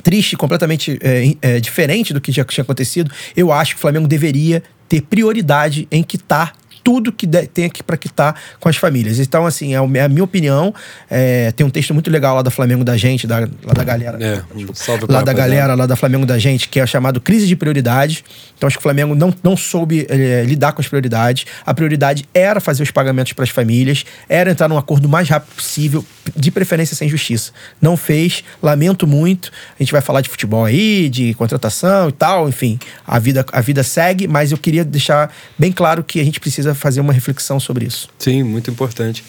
triste, completamente é, é diferente do que já tinha acontecido, eu acho que o Flamengo deveria ter prioridade em quitar tudo que tem aqui para quitar com as famílias. Então, assim, é, é a minha opinião. É, tem um texto muito legal lá da Flamengo da gente, da, lá da galera. É, salve lá da galera, lá da Flamengo da gente, que é chamado Crise de Prioridade. Então, acho que o Flamengo não, não soube é, lidar com as prioridades. A prioridade era fazer os pagamentos para as famílias, era entrar num acordo o mais rápido possível, de preferência sem justiça. Não fez, lamento muito. A gente vai falar de futebol aí, de contratação e tal, enfim. A vida, a vida segue, mas eu queria deixar bem claro que a gente precisa fazer uma reflexão sobre isso. Sim, muito importante.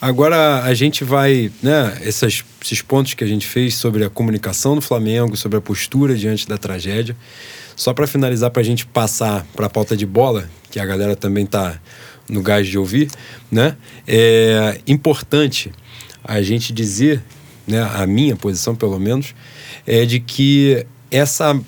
Agora a gente vai, né, esses, pontos que a gente fez sobre a comunicação do Flamengo, sobre a postura diante da tragédia. Só para finalizar, para a gente passar para a pauta de bola, que a galera também tá no gás de ouvir, né? É importante a gente dizer, né, a minha posição pelo menos, é de que essa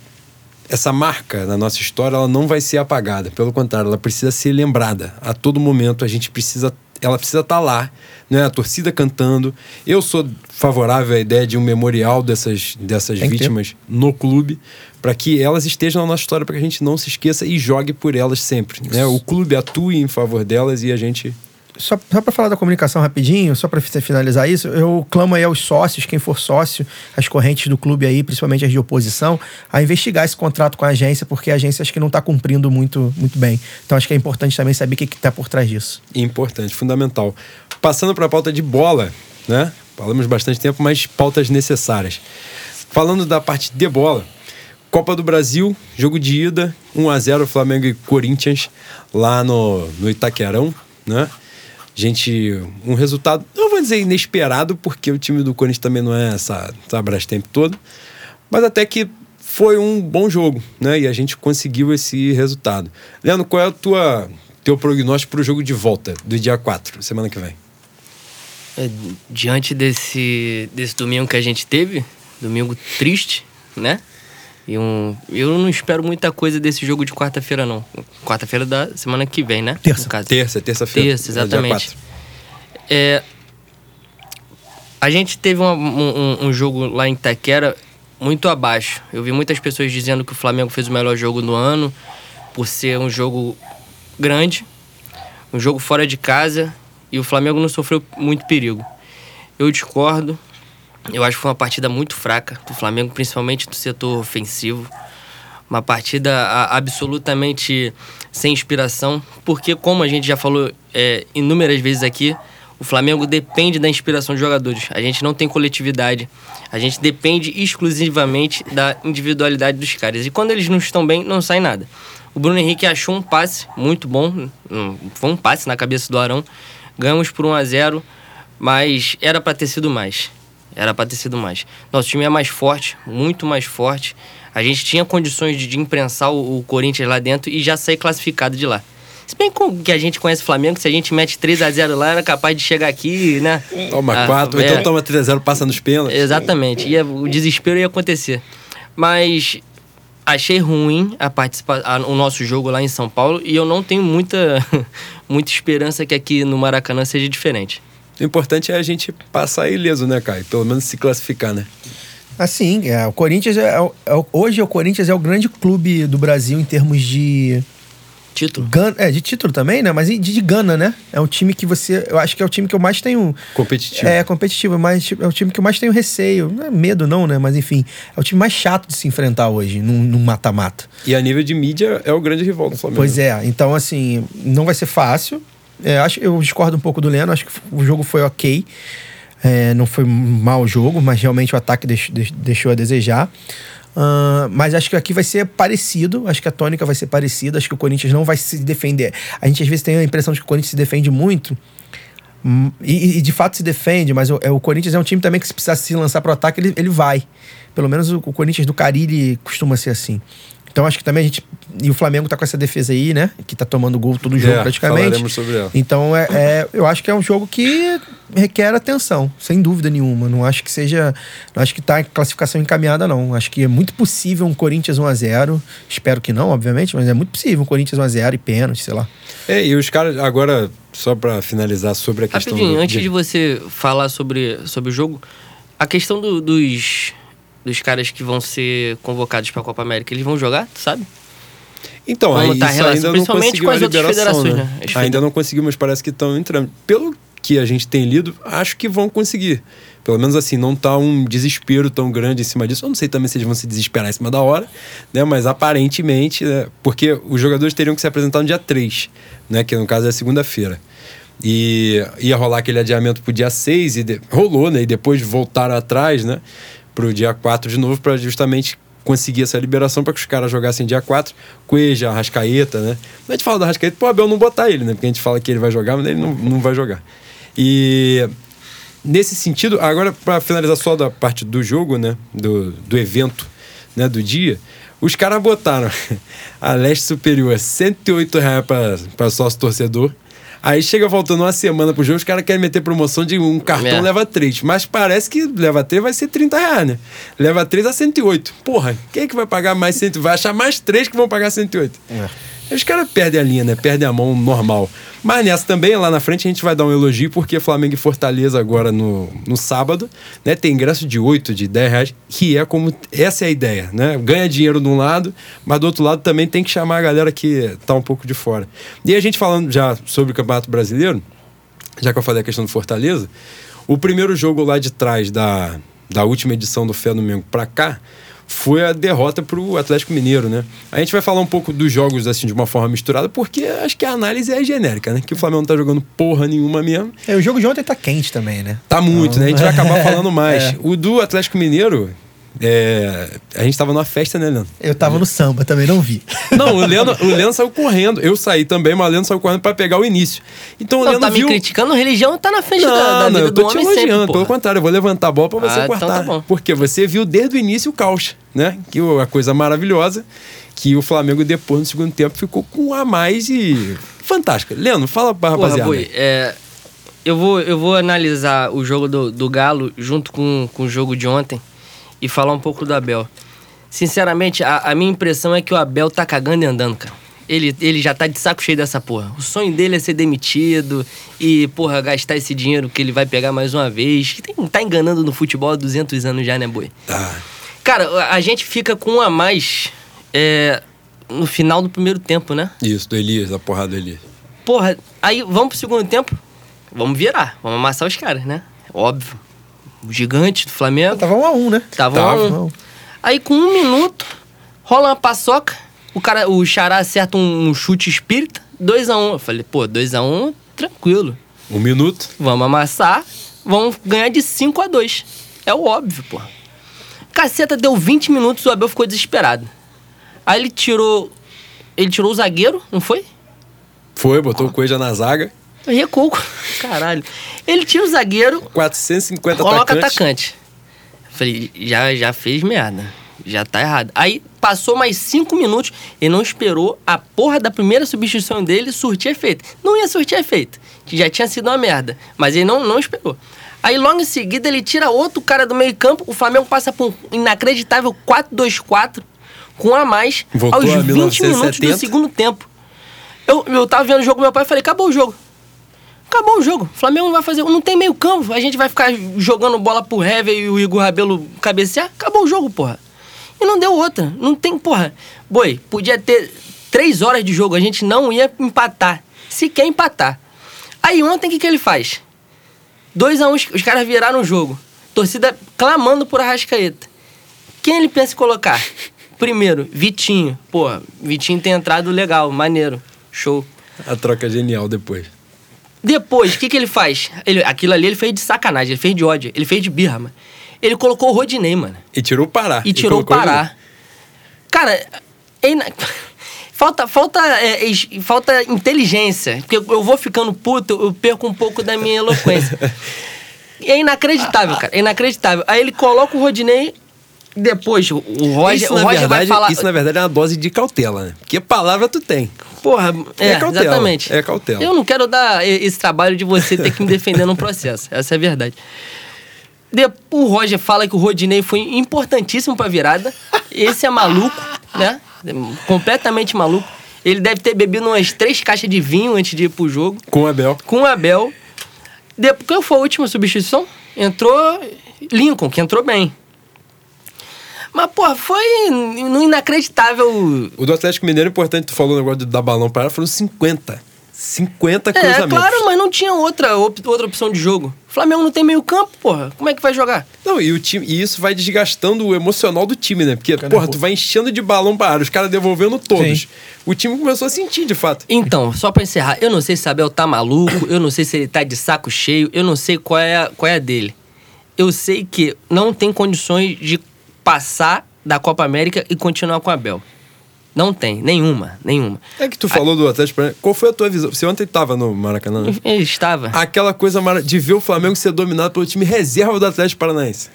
essa marca na nossa história ela não vai ser apagada. Pelo contrário, ela precisa ser lembrada. A todo momento a gente precisa ela precisa estar tá lá, né? A torcida cantando. Eu sou favorável à ideia de um memorial dessas, dessas vítimas no clube, para que elas estejam na nossa história, para que a gente não se esqueça e jogue por elas sempre. Né? O clube atue em favor delas e a gente só, só para falar da comunicação rapidinho, só para finalizar isso, eu clamo aí aos sócios, quem for sócio, as correntes do clube aí, principalmente as de oposição, a investigar esse contrato com a agência, porque a agência acho que não está cumprindo muito, muito bem. Então acho que é importante também saber o que está por trás disso. Importante, fundamental. Passando para a pauta de bola, né? Falamos bastante tempo, mas pautas necessárias. Falando da parte de bola, Copa do Brasil, jogo de ida, 1 a 0 Flamengo e Corinthians lá no, no Itaquerão, né? Gente, um resultado, não vou dizer inesperado, porque o time do Corinthians também não é essa, essa tempo todo, mas até que foi um bom jogo, né? E a gente conseguiu esse resultado. Leandro, qual é o tua, teu prognóstico para o jogo de volta do dia 4, semana que vem? É, diante desse, desse domingo que a gente teve, domingo triste, né? E um, eu não espero muita coisa desse jogo de quarta-feira, não. Quarta-feira da semana que vem, né? Terça. Terça, terça-feira. Terça, exatamente. É, a gente teve um, um, um, jogo lá em Itaquera muito abaixo. Eu vi muitas pessoas dizendo que o Flamengo fez o melhor jogo do ano, por ser um jogo grande, um jogo fora de casa, e o Flamengo não sofreu muito perigo. Eu discordo. Eu acho que foi uma partida muito fraca do Flamengo, principalmente do setor ofensivo. Uma partida absolutamente sem inspiração, porque, como a gente já falou é, inúmeras vezes aqui, o Flamengo depende da inspiração de jogadores. A gente não tem coletividade. A gente depende exclusivamente da individualidade dos caras. E quando eles não estão bem, não sai nada. O Bruno Henrique achou um passe muito bom. Foi um passe na cabeça do Arão. Ganhamos por 1 a 0 mas era para ter sido mais. Era para ter sido mais. Nosso time é mais forte, muito mais forte. A gente tinha condições de, de imprensar o, o, Corinthians lá dentro e já sair classificado de lá. Se bem que a gente conhece o Flamengo, se a gente mete 3 a 0 lá, era capaz de chegar aqui, né? Toma 4, ah, é, então toma 3 a 0 passa nos pênaltis. Exatamente. Ia, o desespero ia acontecer. Mas achei ruim a participar, a, o nosso jogo lá em São Paulo e eu não tenho muita, muita esperança que aqui no Maracanã seja diferente. O importante é a gente passar ileso, né, Caio? Pelo menos se classificar, né? Assim, é, o Corinthians é, é, hoje o Corinthians é o grande clube do Brasil em termos de título. Gana, é, de título também, né? Mas de, de Gana, né? É um time que você. Eu acho que é o time que eu mais tenho. Competitivo. É, competitivo, mas é o time que eu mais tenho receio. Não é medo, não, né? Mas enfim, é o time mais chato de se enfrentar hoje, num mata-mata. E a nível de mídia é o grande rival do Flamengo. Pois é, então assim, não vai ser fácil. É, acho, eu discordo um pouco do Leno, acho que o jogo foi ok. É, não foi mau jogo, mas realmente o ataque deixou, deixou a desejar. Uh, mas acho que aqui vai ser parecido. Acho que a tônica vai ser parecida. Acho que o Corinthians não vai se defender. A gente às vezes tem a impressão de que o Corinthians se defende muito. Hum, e, e, de fato se defende, mas o, é, o, Corinthians é um time também que se precisar se lançar para o ataque, ele, ele vai. Pelo menos o, o Corinthians do Carilli costuma ser assim. Então acho que também a gente. E o Flamengo tá com essa defesa aí, né? Que tá tomando gol todo jogo é, praticamente. Sobre ela. Então é, é, eu acho que é um jogo que requer atenção, sem dúvida nenhuma. Não acho que seja. Não acho que tá classificação encaminhada, não. Acho que é muito possível um Corinthians 1x0. Espero que não, obviamente, mas é muito possível um Corinthians 1x0 e pênalti, sei lá. É, e os caras, agora, só para finalizar sobre a questão. Rapidinho, do... antes de você falar sobre, sobre o jogo, a questão do, dos dos caras que vão ser convocados para a Copa América, eles vão jogar, sabe? Então, aí, tá isso ainda não conseguiu com as outras federações, né? né? Ainda não conseguiu, mas parece que estão entrando. Pelo que a gente tem lido, acho que vão conseguir. Pelo menos assim, não tá um desespero tão grande em cima disso. Eu não sei também se eles vão se desesperar em cima da hora, né? Mas aparentemente, né? porque os jogadores teriam que se apresentar no dia 3, né? Que no caso é segunda-feira. E ia rolar aquele adiamento pro dia 6 e de... rolou, né? E depois voltaram atrás, né? Para o dia 4 de novo, para justamente conseguir essa liberação para que os caras jogassem dia 4. Cueja, Arrascaeta, né? A gente fala do Arrascaeta, pô, Abel não botar ele, né? Porque a gente fala que ele vai jogar, mas ele não, não vai jogar. E nesse sentido, agora para finalizar só da parte do jogo, né? Do, do evento, né? Do dia, os caras botaram a leste superior 108 reais para sócio torcedor Aí chega faltando uma semana pro jogo, os caras querem meter promoção de um cartão é. leva três. Mas parece que leva três vai ser 30 reais, né? Leva três a 108. Porra, quem é que vai pagar mais 108? Vai achar mais três que vão pagar 108. É. Os caras perdem a linha, né? Perdem a mão normal. Mas nessa também, lá na frente, a gente vai dar um elogio, porque Flamengo e Fortaleza agora no, no sábado, né? Tem ingresso de 8, de 10 reais, que é como. Essa é a ideia, né? Ganha dinheiro de um lado, mas do outro lado também tem que chamar a galera que tá um pouco de fora. E a gente falando já sobre o Campeonato Brasileiro, já que eu falei a questão do Fortaleza, o primeiro jogo lá de trás da, da última edição do Fé no Mengo pra cá foi a derrota pro Atlético Mineiro, né? A gente vai falar um pouco dos jogos assim de uma forma misturada, porque acho que a análise é genérica, né? Que o Flamengo não tá jogando porra nenhuma mesmo. É, o jogo de ontem tá quente também, né? Tá muito, né? A gente vai acabar falando mais. É. O do Atlético Mineiro, é, a gente tava numa festa, né, Leandro? Eu tava no samba, também não vi. Não, o Leandro, o Leandro saiu correndo. Eu saí também, mas o Leandro saiu correndo pra pegar o início. Então o Não, Leandro tá me viu... criticando, religião tá na frente da, da Não, não, vida eu do tô te homem sempre, elogiando. porra. Pelo contrário, eu vou levantar a bola pra você Ah, então cortar. tá bom. Porque você viu desde o início o caos, né? Que a coisa maravilhosa que o Flamengo depois no segundo tempo ficou com um a mais e fantástica. Leandro, fala pra Porra, rapaziada. Boi, é, eu, vou, eu vou analisar o jogo do, do Galo junto com, com o jogo de ontem e falar um pouco do Abel. Sinceramente, a, a minha impressão é que o Abel tá cagando e andando, cara. Ele, ele já tá de saco cheio dessa porra. O sonho dele é ser demitido e, porra, gastar esse dinheiro que ele vai pegar mais uma vez. Que tem, tá enganando no futebol há 200 anos já, né, boi? Tá. Cara, a- gente fica com um a mais é, no final do primeiro tempo, né? Isso, do Elias, a porrada do Elias. Porra, aí vamos pro segundo tempo. Vamos virar, vamos amassar os caras, né? Óbvio. O gigante do Flamengo. Tava um a um, né? Tava Tava. um a um. Aí com um minuto, rola uma paçoca. O cara, o Xará acerta um, um chute espírita. 2 a 1 um. Eu falei, pô, 2 a 1 um, tranquilo. Um minuto. Vamos amassar, vamos ganhar de 5 a 2 É o óbvio, pô. Caceta, deu 20 minutos, o Abel ficou desesperado. Aí ele tirou. Ele tirou o zagueiro, não foi? Foi, botou o Coelho na zaga. Recuo. Caralho. Ele tira o zagueiro, 450 coloca atacantes. atacante. Falei, já, já fez merda. Já tá errado. Aí passou mais cinco minutos, ele não esperou a porra da primeira substituição dele surtir efeito. Não ia surtir efeito. que Já tinha sido uma merda. Mas ele não, não esperou. Aí logo em seguida ele tira outro cara do meio campo. O Flamengo passa por um inacreditável 4-2-4 com a mais Voltou aos a 20 minutos 1970. do segundo tempo. Eu, eu tava vendo o jogo com meu pai e falei, acabou o jogo. Acabou o jogo. O Flamengo não vai fazer. Não tem meio campo. A gente vai ficar jogando bola pro Hever e o Igor Rabelo cabecear. Acabou o jogo, porra. E não deu outra. Não tem, porra. Boi, podia ter três horas de jogo. A gente não ia empatar. Se quer empatar. Aí ontem o que, que ele faz? 2 a 1 um, os, caras viraram o jogo. Torcida clamando por Arrascaeta. Quem ele pensa em colocar? Primeiro, Vitinho. Porra, Vitinho tem entrado legal, maneiro. Show. A troca genial depois. Depois, o que, que ele faz? Ele, aquilo ali ele fez de sacanagem, ele fez de ódio, ele fez de birra, mano. Ele colocou o Rodinei, mano. E tirou o Pará. E tirou o colocou ele- Pará. Cara, é ina- falta, falta, é, falta inteligência. Porque eu vou ficando puto, eu perco um pouco da minha eloquência. é inacreditável, cara. É inacreditável. Aí ele coloca o Rodinei. Depois, o o Roger, isso, o Roger verdade, vai falar. isso, na verdade, é uma dose de cautela, né? Porque palavra tu tem. Porra, é, É cautela, exatamente. é cautela. Eu não quero dar esse trabalho de você ter que me defender num processo. Essa é a verdade. De- o Roger fala que o Rodinei foi importantíssimo pra virada. Esse é maluco, né? Completamente maluco. Ele deve ter bebido umas três caixas de vinho antes de ir pro jogo. Com o Abel. Com o Abel. Depois, qual foi a última substituição? Entrou Lincoln, que entrou bem. Mas, porra, foi no inacreditável O do Atlético Mineiro, importante, tu falou o negócio de dar balão para ela, foram 50. 50 É, cruzamentos. claro, mas não tinha outra, op- outra opção de jogo. O Flamengo não tem meio campo, porra. Como é que vai jogar? Não, e, o time, e isso vai desgastando o emocional do time, né? Porque, porra, tu vai enchendo de balão para área, os caras devolvendo todos. Sim. O time começou a sentir, de fato. Então, só pra encerrar, eu não sei se Abel tá maluco, eu não sei se ele tá de saco cheio, eu não sei qual é a, qual é a dele. Eu sei que não tem condições de passar da Copa América e continuar com o Abel. Não tem, nenhuma, nenhuma. É que tu falou do Atlético Paranaense. Qual foi a tua visão? Você ontem tava no Maracanã, né? Estava. Aquela coisa de ver o Flamengo ser dominado pelo time reserva do Atlético Paranaense.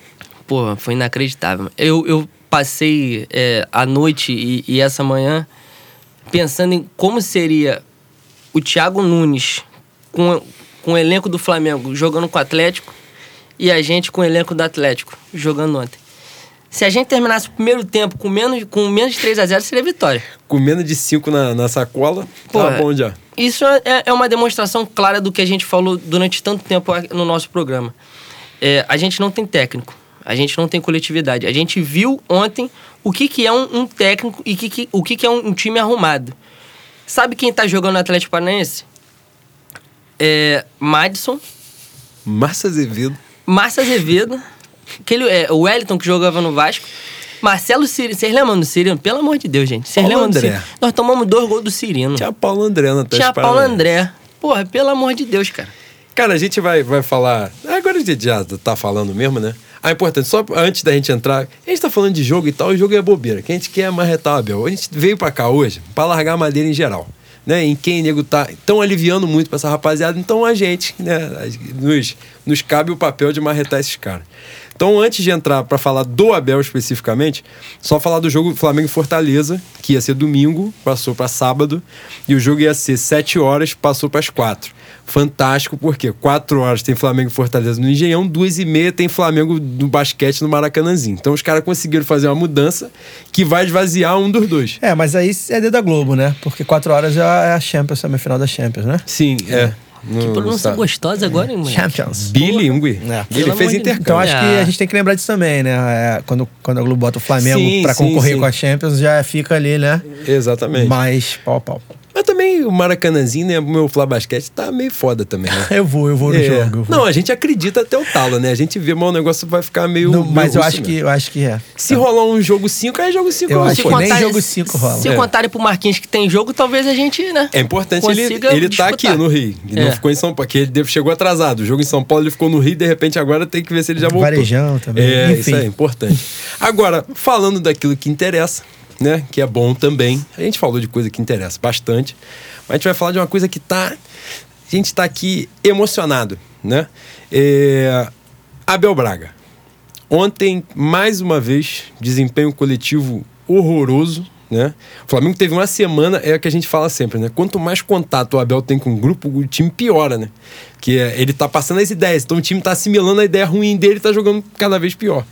Pô, foi inacreditável. Eu, eu passei é, a noite e, e essa manhã pensando em como seria o Thiago Nunes com, com o elenco do Flamengo jogando com o Atlético e a gente com o elenco do Atlético jogando ontem. Se a gente terminasse o primeiro tempo com menos, com menos de 3 a 0 seria vitória. Com menos de 5 na, na sacola, Porra. tá bom já. Isso é, é uma demonstração clara do que a gente falou durante tanto tempo no nosso programa. É, a gente não tem técnico, a gente não tem coletividade. A gente viu ontem o que, que é um, um técnico e que, que- o que, que é um, um time arrumado. Sabe quem tá jogando no Atlético Paranaense? É, Madison, Márcio Azevedo. Márcio Azevedo, aquele, é, o Wellington que jogava no Vasco. Marcelo Cirino. Vocês lembram do Cirino? Pelo amor de Deus, gente. Vocês Paulo lembram do André. Cirino? Nós tomamos dois gols do Cirino. Tinha Paulo André na Tinha Paulo André. Porra, pelo amor de Deus, cara. Cara, a gente vai, vai falar. Agora a gente já tá falando mesmo, né? Ah, importante, só antes da gente entrar, a gente tá falando de jogo e tal, e jogo é bobeira. Que a gente quer é marretar o Abel. A gente veio pra cá hoje pra largar a madeira em geral. Né, em quem nego tá tão aliviando muito pra essa rapaziada, então a gente, né, nos, nos cabe o papel de marretar esses caras. Então, antes de entrar pra falar do Abel especificamente, só falar do jogo Flamengo Fortaleza, que ia ser domingo, passou pra sábado, e o jogo ia ser 7 horas, passou pras 4 fantástico, porque quatro horas tem Flamengo Fortaleza no Engenhão, duas e meia tem Flamengo no basquete no Maracanãzinho. Então os caras conseguiram fazer uma mudança que vai esvaziar um dos dois. É, mas aí é dedo da Globo, né? Porque quatro horas já é a Champions, a final da Champions, né? Sim, é. No- Que pronúncia sa- gostosa agora, hein, moleque? Champions. Bilingue. É. Ele fez intercâmbio. Então acho que Ah. a gente tem que lembrar disso também, né? É, quando, quando a Globo bota o Flamengo Sim, pra sim, concorrer sim. com a Champions, já fica ali, né? Exatamente. Mas... Mais pau a pau. Também o Maracanãzinho, né? O meu Flá Basquete tá meio foda também, né? Eu vou, eu vou no É. jogo. vou. Não, a gente acredita até o talo, né? A gente vê, mas o negócio vai ficar meio. Não, meio mas eu acho, que, eu acho que é. Se rolar um jogo 5, aí jogo 5 Eu acho que nem jogo cinco rola. Se É. contarem pro Marquinhos que tem jogo, talvez a gente, né? É importante ele, ele tá aqui no Rio. Ele não É. ficou em São Paulo, porque ele chegou atrasado. O jogo em São Paulo ele ficou no Rio, de repente agora tem que ver se ele já voltou. Varejão também. É, Enfim. isso aí, importante. Agora, falando daquilo que interessa, né? Que é bom também. A gente falou de coisa que interessa bastante. Mas a gente vai falar de uma coisa que tá. A gente tá aqui emocionado, né? É, Abel Braga. Ontem, mais uma vez, desempenho coletivo horroroso, né? O Flamengo teve uma semana, é o que a gente fala sempre, né? Quanto mais contato o Abel tem com o grupo, o time piora, né? Que é, ele tá passando as ideias, então o time tá assimilando a ideia ruim dele e tá jogando cada vez pior.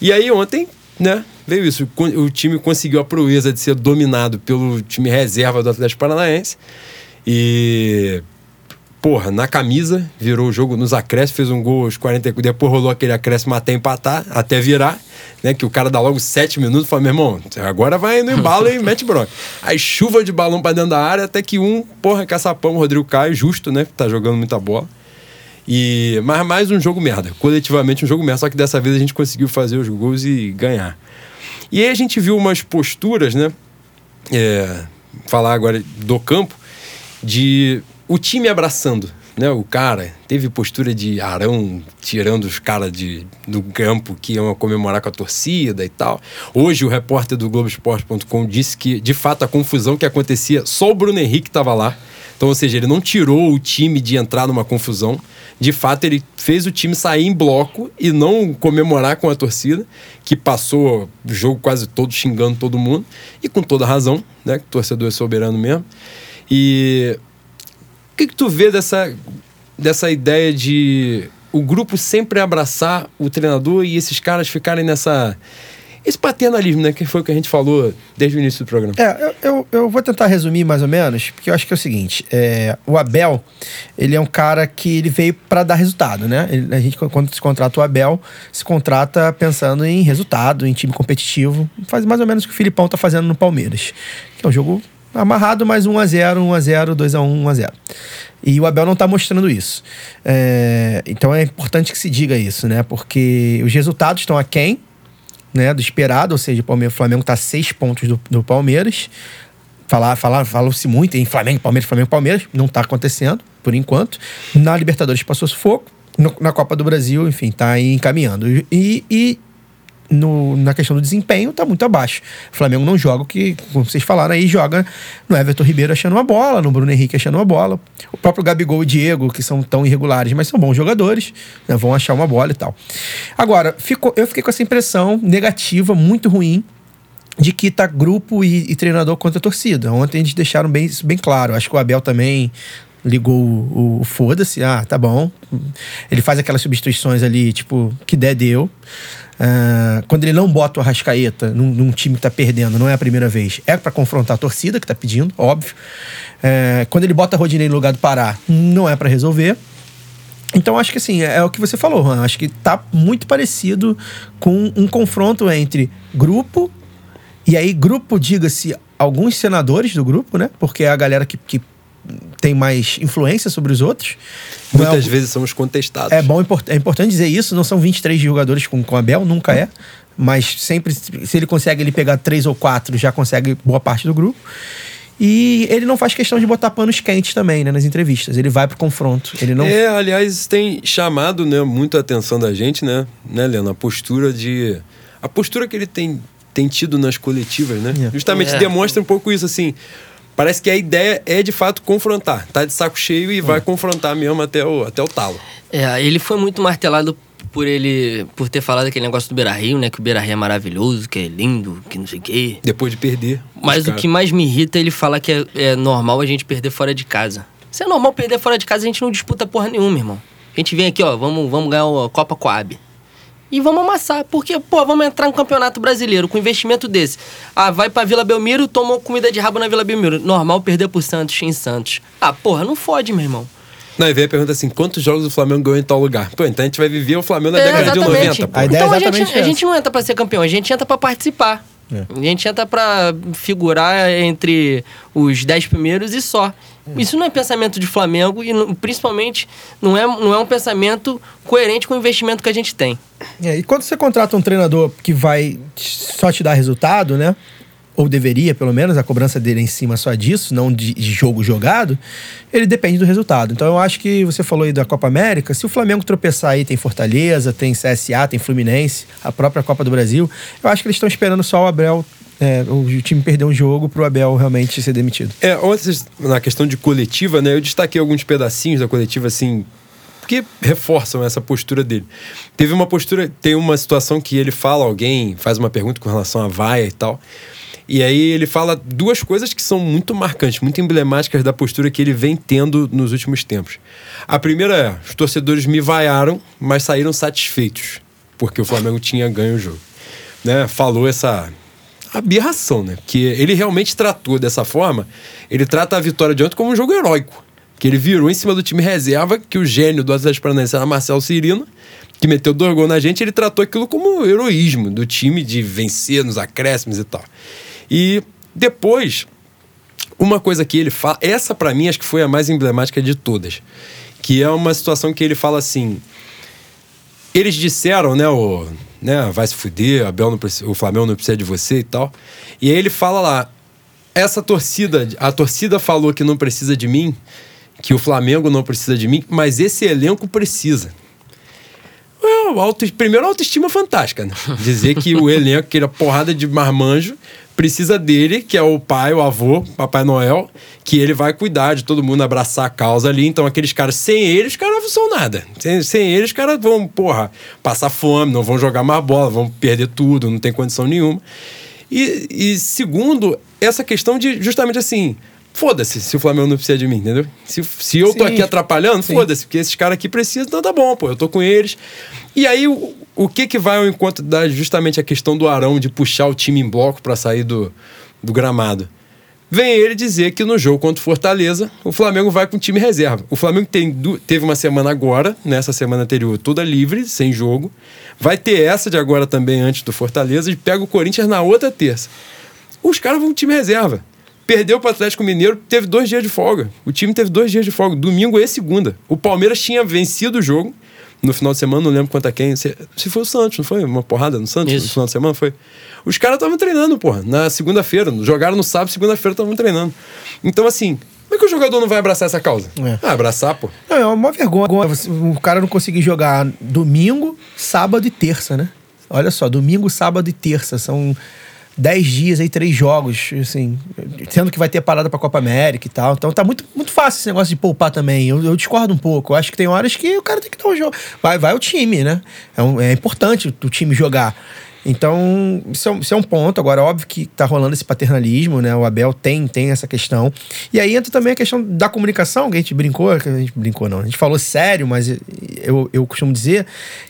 E aí ontem, né, veio isso. O time conseguiu a proeza de ser dominado pelo time reserva do Atlético Paranaense. E porra, na camisa, virou o jogo nos acréscimos, fez um gol aos 40, depois rolou aquele acréscimo até empatar, até virar, né? Que o cara dá logo 7 minutos e fala, meu irmão, agora vai no embalo e mete bronca. Aí chuva de balão pra dentro da área, até que um, porra, caçapão, Rodrigo Caio, justo, né? Tá jogando muita bola. E, mas mais um jogo merda, coletivamente um jogo merda, só que dessa vez a gente conseguiu fazer os gols e ganhar. E aí a gente viu umas posturas, né? É, falar agora do campo, de o time abraçando, né? O cara teve postura de Arão tirando os caras do campo que iam comemorar com a torcida e tal. Hoje o repórter do Globoesporte.com disse que, de fato, a confusão que acontecia, só o Bruno Henrique estava lá. Então, ou seja, ele não tirou o time de entrar numa confusão. De fato, ele fez o time sair em bloco e não comemorar com a torcida, que passou o jogo quase todo xingando todo mundo, e com toda razão, né? Que o torcedor é soberano mesmo. E o que, que tu vê dessa, dessa ideia de o grupo sempre abraçar o treinador e esses caras ficarem nessa. Esse paternalismo, né? Que foi o que a gente falou desde o início do programa. É, eu, eu, eu vou tentar resumir mais ou menos, porque eu acho que é o seguinte: é, o Abel, ele é um cara que ele veio para dar resultado, né? Ele- a gente, quando se contrata o Abel, se contrata pensando em resultado, em time competitivo. Faz mais ou menos o que o Filipão tá fazendo no Palmeiras, que é um jogo amarrado, mais 1x0, 1x0, 2x1, 1x0. E o Abel não tá mostrando isso. É, então é importante que se diga isso, né? Porque os resultados estão aquém né, do esperado, ou seja, o Flamengo está seis pontos do, do Palmeiras. Falar, falar, falou-se muito em Flamengo, Palmeiras, Flamengo, Palmeiras. Não está acontecendo, por enquanto. Na Libertadores passou sufoco. No- na Copa do Brasil, enfim, está encaminhando. E, e no- na questão do desempenho, está muito abaixo. O Flamengo não joga o que, como vocês falaram aí, joga no Everton Ribeiro achando uma bola, no Bruno Henrique achando uma bola. O próprio Gabigol e Diego, que são tão irregulares, mas são bons jogadores, né, vão achar uma bola e tal. Agora, ficou, eu fiquei com essa impressão negativa, muito ruim, de que tá grupo e, e treinador contra a torcida. Ontem eles deixaram bem, isso bem claro. Acho que o Abel também ligou o, o foda-se, ah, tá bom. Ele faz aquelas substituições ali, tipo, que der, deu. Ah, quando ele não bota o Arrascaeta num, num time que tá perdendo, não é a primeira vez, é para confrontar a torcida que tá pedindo, óbvio. Eh, quando ele bota a Rodinei no lugar do Pará, não é para resolver. Então acho que assim, é, é o que você falou, Juan. Acho que tá muito parecido com um confronto entre grupo, e aí grupo, diga-se, alguns senadores do grupo, né? Porque é a galera que, que tem mais influência sobre os outros. É Muitas vezes somos contestados. É bom, é importante dizer isso. Não são 23 jogadores com, com Abel, nunca é. Mas sempre, se ele consegue ele pegar três ou quatro, já consegue boa parte do grupo. E ele não faz questão de botar panos quentes também, né, nas entrevistas. Ele vai pro confronto. Ele não. É, aliás, tem chamado né, muito a atenção da gente, né, né, Leandro? A postura de. A postura que ele tem, tem tido nas coletivas, né? É. Justamente É. demonstra um pouco isso, assim. Parece que a ideia é de fato confrontar. Tá de saco cheio e vai confrontar mesmo até o, até o talo. É, ele foi muito martelado por ele por ter falado aquele negócio do Beira Rio, né? Que o Beira Rio é maravilhoso, que é lindo, que não sei o quê. Depois de perder. Mas o que mais me irrita é ele falar que é, é normal a gente perder fora de casa. Se é normal perder fora de casa, a gente não disputa porra nenhuma, irmão. A gente vem aqui, ó, vamos, vamos ganhar a Copa Coab. E vamos amassar. Porque, pô, vamos entrar no Campeonato Brasileiro com investimento desse. Ah, vai pra Vila Belmiro, tomou comida de rabo na Vila Belmiro. Normal perder pro Santos em Santos. Ah, porra, não fode, meu irmão. Não, e vem a pergunta assim: quantos jogos o Flamengo ganhou em tal lugar? Pô, então a gente vai viver o Flamengo na É, década de exatamente. 90. Pô. A ideia é então a exatamente gente, a gente não entra pra ser campeão, a gente entra pra participar. É. A gente entra pra figurar entre os dez primeiros e só. Isso não é pensamento de Flamengo e não- principalmente não é, não é um pensamento coerente com o investimento que a gente tem. É, e quando você contrata um treinador que vai só te dar resultado, né? Ou deveria, pelo menos, a cobrança dele é em cima só disso, não de, jogo jogado, ele depende do resultado. Então eu acho que você falou aí da Copa América, se o Flamengo tropeçar aí, tem Fortaleza, tem CSA, tem Fluminense, a própria Copa do Brasil, eu acho que eles estão esperando só o Abel, é, o time perder um jogo pro Abel realmente ser demitido. É, antes, na questão de coletiva, né? Eu destaquei alguns pedacinhos da coletiva, assim, que reforçam essa postura dele. Teve uma postura, tem uma situação que ele fala, alguém faz uma pergunta com relação à vaia e tal. E aí ele fala duas coisas que são muito marcantes, muito emblemáticas da postura que ele vem tendo nos últimos tempos. A primeira é: os torcedores me vaiaram, mas saíram satisfeitos, porque o Flamengo tinha ganho o jogo. Né? Falou essa aberração, né? Que ele realmente tratou dessa forma, ele trata a vitória de ontem como um jogo heróico. Que ele virou em cima do time reserva, que o gênio do Atlético Paranaense era Marcelo Cirino, que meteu dois gols na gente, ele tratou aquilo como heroísmo do time de vencer nos acréscimos e tal. E depois, uma coisa que ele fala, essa pra mim acho que foi a mais emblemática de todas, que é uma situação que ele fala assim: eles disseram, né, o, né, vai se fuder, Abel não precisa, o Flamengo não precisa de você e tal. E aí ele fala lá, essa torcida, a torcida falou que não precisa de mim, que o Flamengo não precisa de mim, mas esse elenco precisa. É, auto, primeiro, autoestima fantástica, né? Dizer que o elenco, que era porrada de marmanjo, precisa dele, que é o pai, o avô, Papai Noel, que ele vai cuidar de todo mundo, abraçar a causa ali. Então, aqueles caras, sem eles, os caras não são nada. Sem, sem eles, os caras vão, porra, passar fome, não vão jogar mais bola, vão perder tudo, não tem condição nenhuma. E, e segundo, essa questão de justamente assim. Foda-se se o Flamengo não precisa de mim, entendeu? Se, se eu tô Sim. aqui atrapalhando, foda-se, porque esses caras aqui precisam, então tá bom, pô, eu tô com eles. E aí, o, o que que vai ao encontro da justamente a questão do Arão de puxar o time em bloco pra sair do, do gramado? Vem ele dizer que no jogo contra o Fortaleza, o Flamengo vai com o time reserva. O Flamengo tem, teve uma semana agora, nessa semana anterior, toda livre, sem jogo. Vai ter essa de agora também, antes do Fortaleza, e pega o Corinthians na outra terça. Os caras vão com o time reserva. Perdeu para o Atlético Mineiro, teve dois dias de folga. O time teve dois dias de folga, domingo e segunda. O Palmeiras tinha vencido o jogo no final de semana, não lembro quanto a quem. Se, se foi o Santos, não foi? Uma porrada no Santos Isso. no final de semana? Foi. Os caras estavam treinando, porra, na segunda-feira. Jogaram no sábado, segunda-feira estavam treinando. Então, assim, como é que o jogador não vai abraçar essa causa? É. Ah, abraçar, pô. Não, é uma vergonha o cara não conseguir jogar domingo, sábado e terça, né? Olha só, domingo, sábado e terça. São dez dias aí, três jogos, assim. Sendo que vai ter parada pra Copa América e tal. Então tá muito, muito fácil esse negócio de poupar também. Eu, eu discordo um pouco. Eu acho que tem horas que o cara tem que dar um jogo. Vai, vai o time, né? É, um- é importante o time jogar. Então, isso é, um, isso é um ponto. Agora, óbvio que tá rolando esse paternalismo, né? O Abel tem, tem essa questão. E aí entra também a questão da comunicação, que a gente brincou, que a gente brincou não, a gente falou sério, mas eu, eu costumo dizer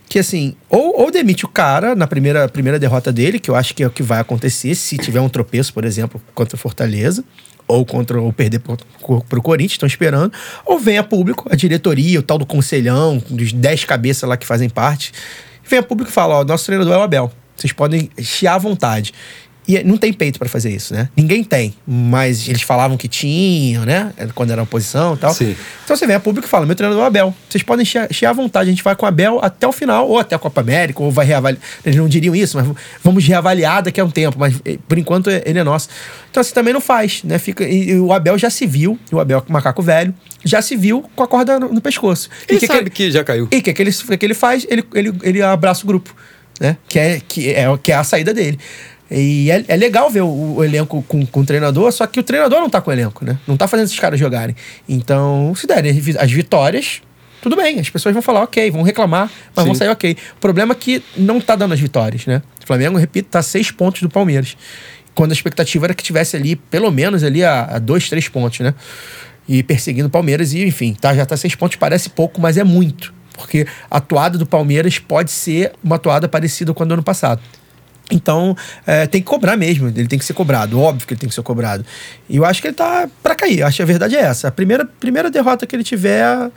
que assim, ou, ou demite o cara na primeira, primeira derrota dele, que eu acho que é o que vai acontecer se tiver um tropeço, por exemplo, contra o Fortaleza, ou contra ou perder pro, pro Corinthians, estão esperando, ou vem a público, a diretoria, o tal do conselhão, dos 10 cabeças lá que fazem parte, vem a público e fala, ó, nosso treinador é o Abel. Vocês podem chiar à vontade. E não tem peito para fazer isso, né? Ninguém tem. Mas eles falavam que tinham, né? Quando era oposição e tal. Sim. Então você vem a público e fala: meu treinador é o Abel. Vocês podem chiar à vontade. A gente vai com o Abel até o final, ou até a Copa América, ou vai reavaliar. Eles não diriam isso, mas vamos reavaliar daqui a um tempo. Mas eh, por enquanto ele é nosso. Então assim também não faz, né? Fica, e, o Abel já se viu, o Abel macaco velho, já se viu com a corda no, pescoço. Ele e que sabe que, que já caiu. E o que, que, ele, que ele faz? Ele, ele, ele abraça o grupo, né? Que é, que é, que é a saída dele. E é, é legal ver o, o elenco com, com o treinador, só que o treinador não tá com o elenco, né? Não tá fazendo esses caras jogarem. Então, se derem as vitórias, tudo bem, as pessoas vão falar ok, vão reclamar, mas Sim. vão sair ok. O problema é que não tá dando as vitórias, né? O Flamengo, repito, tá a seis pontos do Palmeiras. Quando a expectativa era que tivesse ali, pelo menos ali, a, a dois, três pontos, né? E perseguindo o Palmeiras, e enfim, tá, já tá seis pontos, parece pouco, mas é muito. Porque a atuada do Palmeiras pode ser uma atuada parecida com a do ano passado. Então, é, tem que cobrar mesmo, ele tem que ser cobrado, óbvio que ele tem que ser cobrado. E eu acho que ele tá pra cair, acho que a verdade é essa. A primeira, primeira derrota que ele tiver,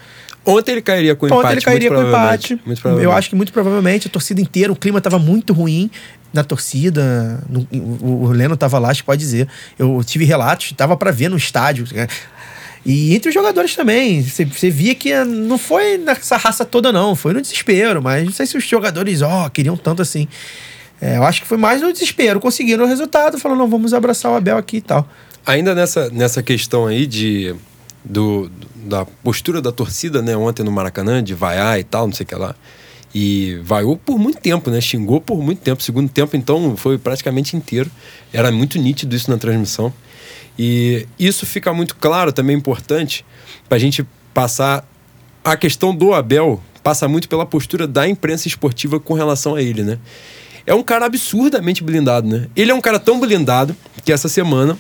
Ontem ele cairia com Ontem empate. ele cairia com empate. Eu acho que muito provavelmente a torcida inteira, o clima estava muito ruim na torcida. no- o, o Leno estava lá, acho que pode dizer. Eu tive relatos, estava para ver no estádio. E entre os jogadores também. Você, via que não foi nessa raça toda, não. Foi no desespero. Mas não sei se os jogadores, ó, queriam tanto assim. É, eu acho que foi mais no desespero. Conseguiram o resultado, falaram, não, vamos abraçar o Abel aqui e tal. Ainda nessa, nessa questão aí de, do, da postura da torcida, né? Ontem no Maracanã, de vaiar e tal, não sei o que lá. E vaiou por muito tempo, né? Xingou por muito tempo. Segundo tempo, então, foi praticamente inteiro. Era muito nítido isso na transmissão. E isso fica muito claro, também importante, para a gente passar. A questão do Abel passa muito pela postura da imprensa esportiva com relação a ele, né? É um cara absurdamente blindado, né? Ele é um cara tão blindado que essa semana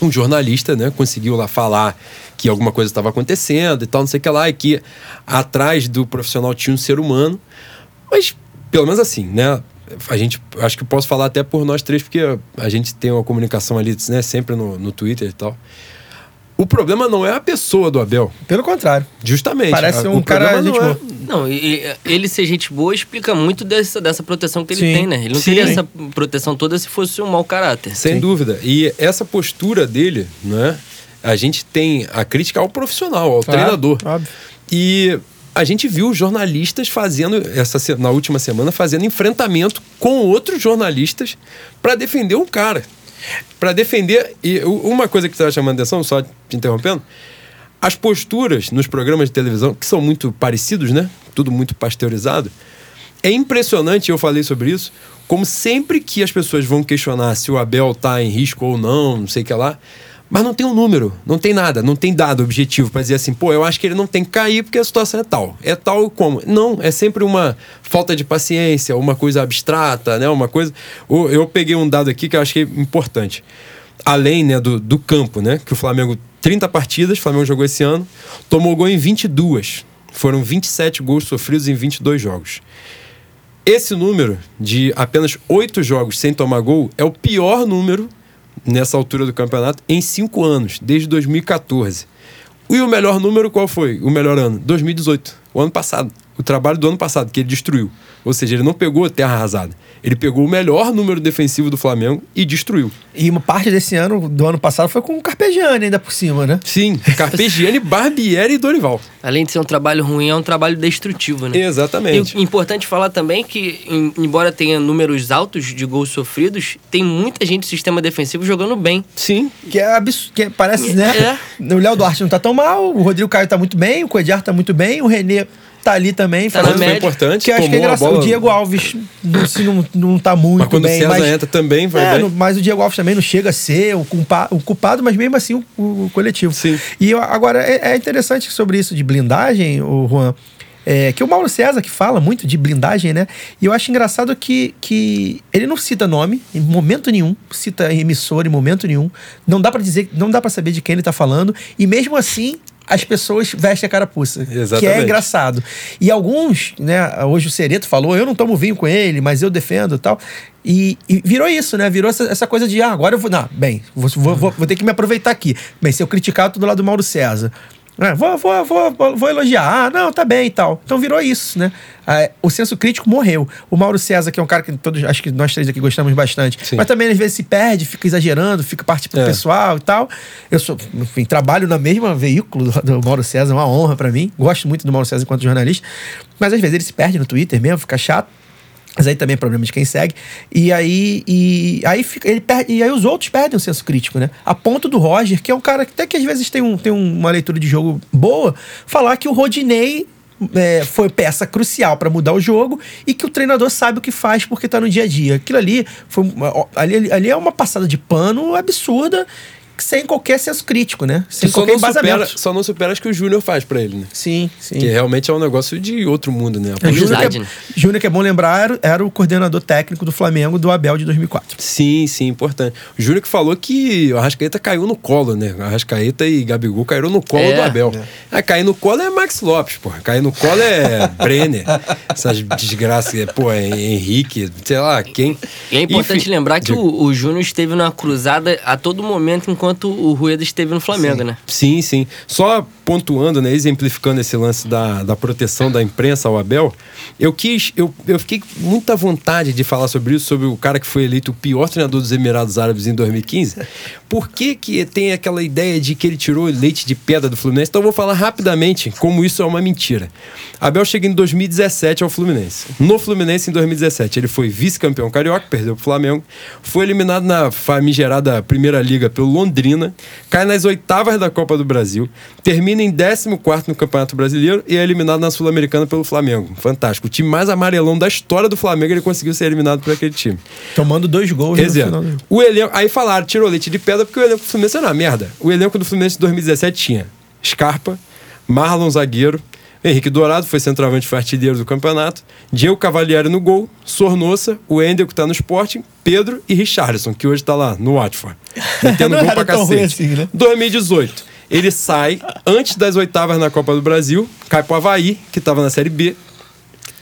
um jornalista, né, conseguiu lá falar que alguma coisa estava acontecendo e tal, não sei o que lá, e que atrás do profissional tinha um ser humano. Mas, pelo menos assim, né? A gente, acho que posso falar até por nós três, porque a gente tem uma comunicação ali, né, sempre no, no Twitter e tal. O problema não é a pessoa do Abel, Pelo contrário. justamente. Parece A- um o cara gente não é- boa. Não, e, ele ser gente boa explica muito dessa, dessa proteção que ele Sim. tem, né? Ele não Sim. teria essa proteção toda se fosse um mau caráter. Sem Sim. dúvida. E essa postura dele, né? A gente tem a crítica ao profissional, ao Claro, treinador. óbvio. E a gente viu jornalistas fazendo, essa, na última semana, fazendo enfrentamento com outros jornalistas para defender um cara. Para defender. E uma coisa que estava chamando atenção, só te interrompendo, as posturas nos programas de televisão, que são muito parecidos, né? Tudo muito pasteurizado. É impressionante, eu falei sobre isso, como sempre que as pessoas vão questionar se o Abel tá em risco ou não, não sei o que lá, mas não tem um número, não tem nada, não tem dado objetivo para dizer assim, pô, eu acho que ele não tem que cair porque a situação é tal. É tal como? Não, é sempre uma falta de paciência, uma coisa abstrata, né? Uma coisa. Eu peguei um dado aqui que eu achei importante. Além né, do, do campo, né? Que o Flamengo, 30 partidas, o Flamengo jogou esse ano, tomou gol em 22. Foram 27 gols sofridos em 22 jogos. Esse número de apenas oito jogos sem tomar gol é o pior número nessa altura do campeonato em cinco anos, desde 2014. E o melhor número qual foi? O melhor ano? 2018, o ano passado. O trabalho do ano passado, que ele destruiu. Ou seja, ele não pegou terra arrasada. Ele pegou o melhor número defensivo do Flamengo e destruiu. E uma parte desse ano, do ano passado, foi com o Carpegiani ainda por cima, né? Sim, Carpegiani, Barbieri e Dorival. Além de ser um trabalho ruim, é um trabalho destrutivo, né? Exatamente. E importante falar também que, em- embora tenha números altos de gols sofridos, tem muita gente do sistema defensivo jogando bem. Sim, Que é absurdo. Que parece, né? O Léo Duarte não tá tão mal, o Rodrigo Caio tá muito bem, o Coediar tá muito bem, o Renê tá ali também. Tá fazendo- importante. Que acho que é engraçado. bola- O Diego Alves, não, se não, não tá muito Mas quando bem. o César mas, entra também, vai é, bem. no- mas o Diego Alves também não chega a ser o, culpa, o culpado, mas mesmo assim o, o coletivo. Sim. E eu- agora, é, é interessante sobre isso de blindagem, o Juan. É, que o Mauro César que fala muito de blindagem, né? E eu acho engraçado que, que ele não cita nome em momento nenhum, cita emissora em momento nenhum. Não dá pra dizer, não dá para saber de quem ele tá falando. E mesmo assim, as pessoas vestem a carapuça. Que é Exatamente. engraçado. E alguns, né? Hoje o Sereto falou, eu não tomo vinho com ele, mas eu defendo e tal. E, e virou isso, né? Virou essa, essa coisa de, ah, agora eu vou. Não, bem, vou, vou, vou- vou ter que me aproveitar aqui. Bem, se eu criticar, eu tô do lado do Mauro César. É, vou, vou, vou, vou elogiar. Ah, não, tá bem e tal. Então virou isso, né? Ah, o senso crítico morreu. O Mauro César, que é um cara que todos, acho que nós três aqui gostamos bastante, Sim. mas também às vezes se perde, fica exagerando, fica parte pro É. pessoal e tal. Eu sou, enfim, trabalho na mesma veículo do, do Mauro César, é uma honra pra mim. Gosto muito do Mauro César enquanto jornalista, mas às vezes ele se perde no Twitter mesmo, fica chato. Mas aí também é problema de quem segue. E aí, e aí fica, ele perde, e aí os outros perdem o senso crítico, né? A ponto do Roger, que é um cara que até que às vezes tem, um, tem uma leitura de jogo boa, falar que o Rodinei é, foi peça crucial para mudar o jogo e que o treinador sabe o que faz porque tá no dia a dia. Aquilo ali, foi, ali, ali é uma passada de pano absurda, sem qualquer senso crítico, né? Sem só, qualquer não supera, só não supera as que o Júnior faz pra ele, né? Sim, sim. Que realmente é um negócio de outro mundo, né? A É, Júnior, que é, né? Júnior, que é bom lembrar, era, era o coordenador técnico do Flamengo do Abel de 2004. Sim, sim, importante. O Júnior que falou que o Arrascaeta caiu no colo, né? O Arrascaeta e Gabigol caíram no colo É. do Abel. Ah, cair no colo é Max Lopes, porra. Cair no colo é Brenner. Essas desgraças, é, pô, é Henrique, sei lá, quem. E é importante Enfim, lembrar que diga. o, o Júnior esteve numa cruzada a todo momento enquanto o Rueda esteve no Flamengo, né? Sim, sim. Só pontuando, né, exemplificando esse lance da, da proteção da imprensa ao Abel, eu quis, eu, eu fiquei com muita vontade de falar sobre isso, sobre o cara que foi eleito o pior treinador dos Emirados Árabes em 2015. Por que, que tem aquela ideia de que ele tirou leite de pedra do Fluminense? Então eu vou falar rapidamente como isso é uma mentira. Abel chega em 2017 ao Fluminense. No Fluminense, em 2017, ele foi vice-campeão carioca, perdeu pro Flamengo, foi eliminado na famigerada Primeira Liga pelo Londrina, cai nas oitavas da Copa do Brasil, termina em 14 no Campeonato Brasileiro e é eliminado na Sul-Americana pelo Flamengo. Fantástico. O time mais amarelão da história do Flamengo, ele conseguiu ser eliminado por aquele time. Tomando dois gols Quer no dizer, final o elenco. Aí falaram, tirou leite de pedra porque o elenco do Fluminense era uma merda. O elenco do Fluminense de 2017 tinha Scarpa, Marlon Zagueiro, Henrique Dourado, foi centroavante foi artilheiro do campeonato, Diego Cavalieri no gol, Sornossa, o Endel que tá no Sporting, Pedro e Richarlison, que hoje tá lá no Watford. Metendo gol pra cacete. assim, né? 2018. Ele sai antes das oitavas na Copa do Brasil, cai pro Havaí, que tava na Série B,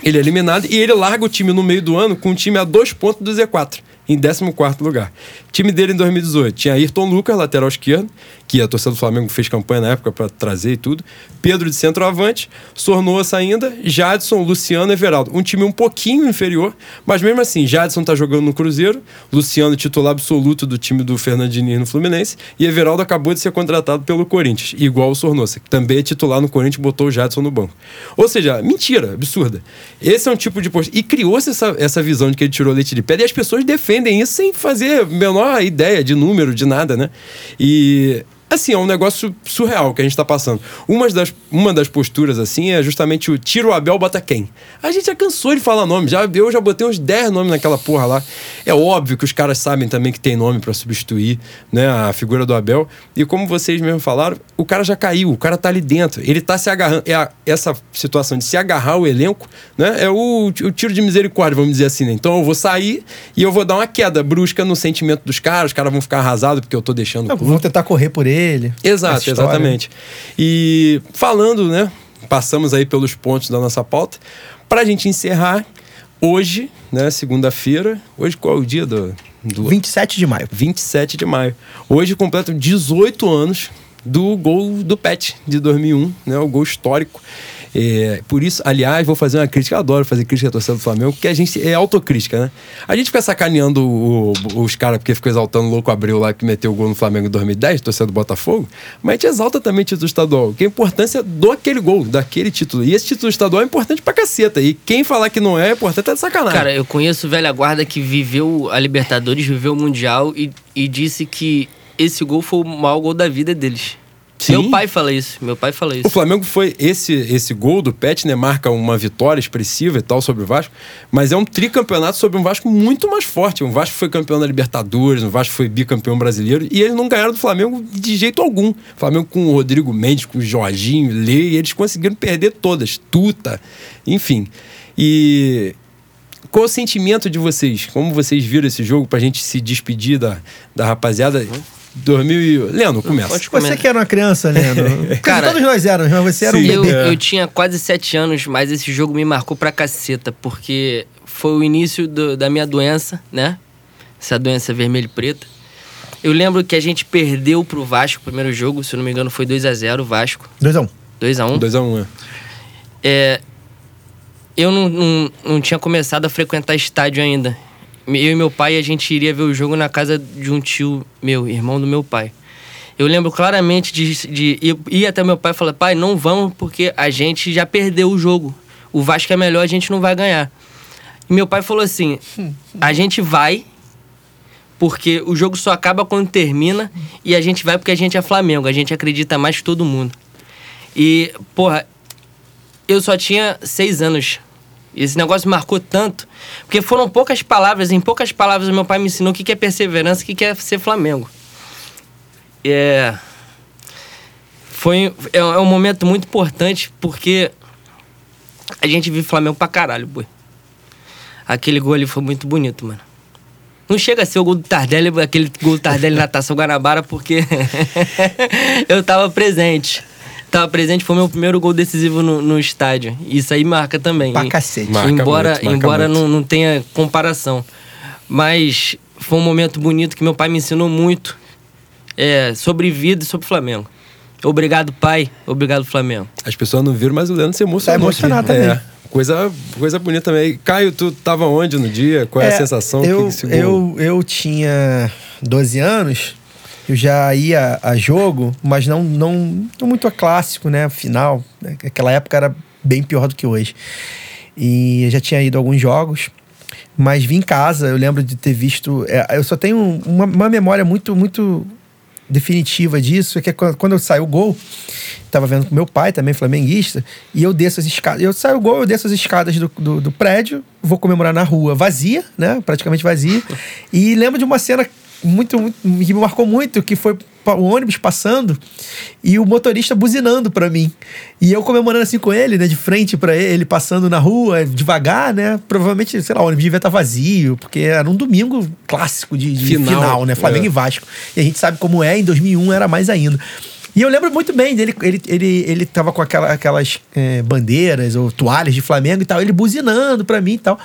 ele é eliminado e ele larga o time no meio do ano com um time a dois pontos do Z4, em 14 lugar. O time dele em 2018 tinha Ayrton Lucas, lateral esquerdo, que a torcida do Flamengo fez campanha na época para trazer e tudo. Pedro de centroavante, Sornossa ainda, Jadson, Luciano e Everaldo. Um time um pouquinho inferior, mas mesmo assim, Jadson tá jogando no Cruzeiro, Luciano titular absoluto do time do Fernandinho no Fluminense, e Everaldo acabou de ser contratado pelo Corinthians, igual o Sornossa, que também é titular no Corinthians, botou o Jadson no banco. Ou seja, mentira, absurda. Esse é um tipo de post. E criou-se essa, essa visão de que ele tirou leite de pedra, e as pessoas defendem isso sem fazer menor ideia de número, de nada, né? E assim, é um negócio surreal que a gente tá passando. Uma das, uma das posturas, assim, é justamente o tiro o Abel, bota quem? A gente já cansou de falar nome. Já, eu já botei uns 10 nomes naquela porra lá. É óbvio que os caras sabem também que tem nome pra substituir, né, a figura do Abel. E como vocês mesmo falaram, o cara já caiu, o cara tá ali dentro. Ele tá se agarrando. É a- essa situação de se agarrar ao elenco, né? É o, o tiro de misericórdia, vamos dizer assim, né? Então eu vou sair e eu vou dar uma queda brusca no sentimento dos caras. Os caras vão ficar arrasados porque eu tô deixando Não, vão tentar correr por ele. Exato, Essa história. exatamente. E falando, né? Passamos aí pelos pontos da nossa pauta. Pra gente encerrar, hoje, né? Segunda-feira. Hoje qual é o dia do. do 27 de maio. 27 de maio. Hoje completo 18 anos do gol do Pet de 2001, né? O gol histórico. É, por isso, aliás, vou fazer uma crítica. Eu adoro fazer crítica à torcida do Flamengo, porque a gente é autocrítica, né? A gente fica sacaneando o- os caras porque ficou exaltando o Louco Abreu lá que meteu o gol no Flamengo em 2010, torcida do Botafogo, mas a gente exalta também o título estadual, que é a importância do aquele gol, daquele título. E esse título estadual é importante pra caceta. E quem falar que não é, é importante é de sacanagem. Cara, eu conheço velha guarda que viveu a Libertadores, viveu o Mundial e, e disse que esse gol foi o maior gol da vida deles. Sim. Meu pai fala isso, meu pai fala O isso. Flamengo foi esse esse gol do Pet, né, marca uma vitória expressiva e tal sobre o Vasco, mas é um tricampeonato sobre um Vasco muito mais forte. Um Vasco foi campeão da Libertadores, um Vasco foi bicampeão brasileiro e eles não ganharam do Flamengo de jeito algum. O Flamengo com o Rodrigo Mendes, com o Jorginho, Lê, e eles conseguiram perder todas, Tuta, enfim. E qual o sentimento de vocês? Como vocês viram esse jogo pra gente se despedir da, da rapaziada? 2000 e... Leandro, começa. Pode Você que era uma criança, Leandro. Cara, todos nós éramos, mas você era um sim. Eu, bebê. É. eu tinha quase sete anos, mas esse jogo me marcou pra caceta, porque foi o início do- da minha doença, né? Essa doença vermelha e preta. Eu lembro que a gente perdeu pro Vasco o primeiro jogo, se eu não me engano, foi 2 a 0 o Vasco. 2x1. 2 a 1 2x1, um, é. É, eu não, não, não tinha começado a frequentar estádio ainda. Eu e meu pai, a gente iria ver o jogo na casa de um tio meu, irmão do meu pai. Eu lembro claramente de, de ir, até meu pai e falar: pai, não vamos porque a gente já perdeu o jogo. O Vasco é melhor, a gente não vai ganhar. E meu pai falou assim: a gente vai porque o jogo só acaba quando termina e a gente vai porque a gente é Flamengo, a gente acredita mais que todo mundo. E, porra, eu só tinha seis anos. Esse negócio marcou tanto, porque foram poucas palavras, em poucas palavras meu pai me ensinou o que é perseverança, o que é ser Flamengo. É... Foi, é, é um momento muito importante, porque a gente vive Flamengo pra caralho, boi. Aquele gol ali foi muito bonito, mano. Não chega a ser o gol do Tardelli, aquele gol do Tardelli na Taça Guanabara, porque eu tava presente. Tava presente, foi meu primeiro gol decisivo no, no estádio. Isso aí marca também. Pra cacete. Marca embora muito, marca embora muito. não, não tenha comparação. Mas foi um momento bonito que meu pai me ensinou muito é, sobre vida e sobre Flamengo. Obrigado, pai. Obrigado, Flamengo. As pessoas não viram, mas o Leandro se emocionou. Tá emocionado aqui. também. É, coisa, coisa bonita também. Caio, tu tava onde no dia? Qual é, a sensação? Eu, que eu, eu tinha 12 anos, eu já ia a jogo, mas não, não, não muito a clássico, né? Final. né? Aquela época era bem pior do que hoje. E eu já tinha ido a alguns jogos. Mas vim em casa, eu lembro de ter visto. é, eu só tenho uma, uma memória muito, muito definitiva disso, é que quando quando eu saio o gol, tava vendo com meu pai, também flamenguista, e eu desço as escadas. Eu saio o gol, eu desço as escadas do, do, do prédio, vou comemorar na rua vazia, né? Praticamente vazia. E lembro de uma cena muito, muito que me marcou muito, que foi o ônibus passando e o motorista buzinando pra mim. E eu comemorando assim com ele, né, de frente pra ele, passando na rua, devagar, né? Provavelmente, sei lá, o ônibus devia estar vazio, porque era um domingo clássico de, de Final, final, né? Flamengo é. e Vasco. E a gente sabe como é, em 2001 era mais ainda. E eu lembro muito bem dele, ele, ele, ele tava com aquela, aquelas eh, bandeiras ou toalhas de Flamengo e tal, ele buzinando pra mim e tal.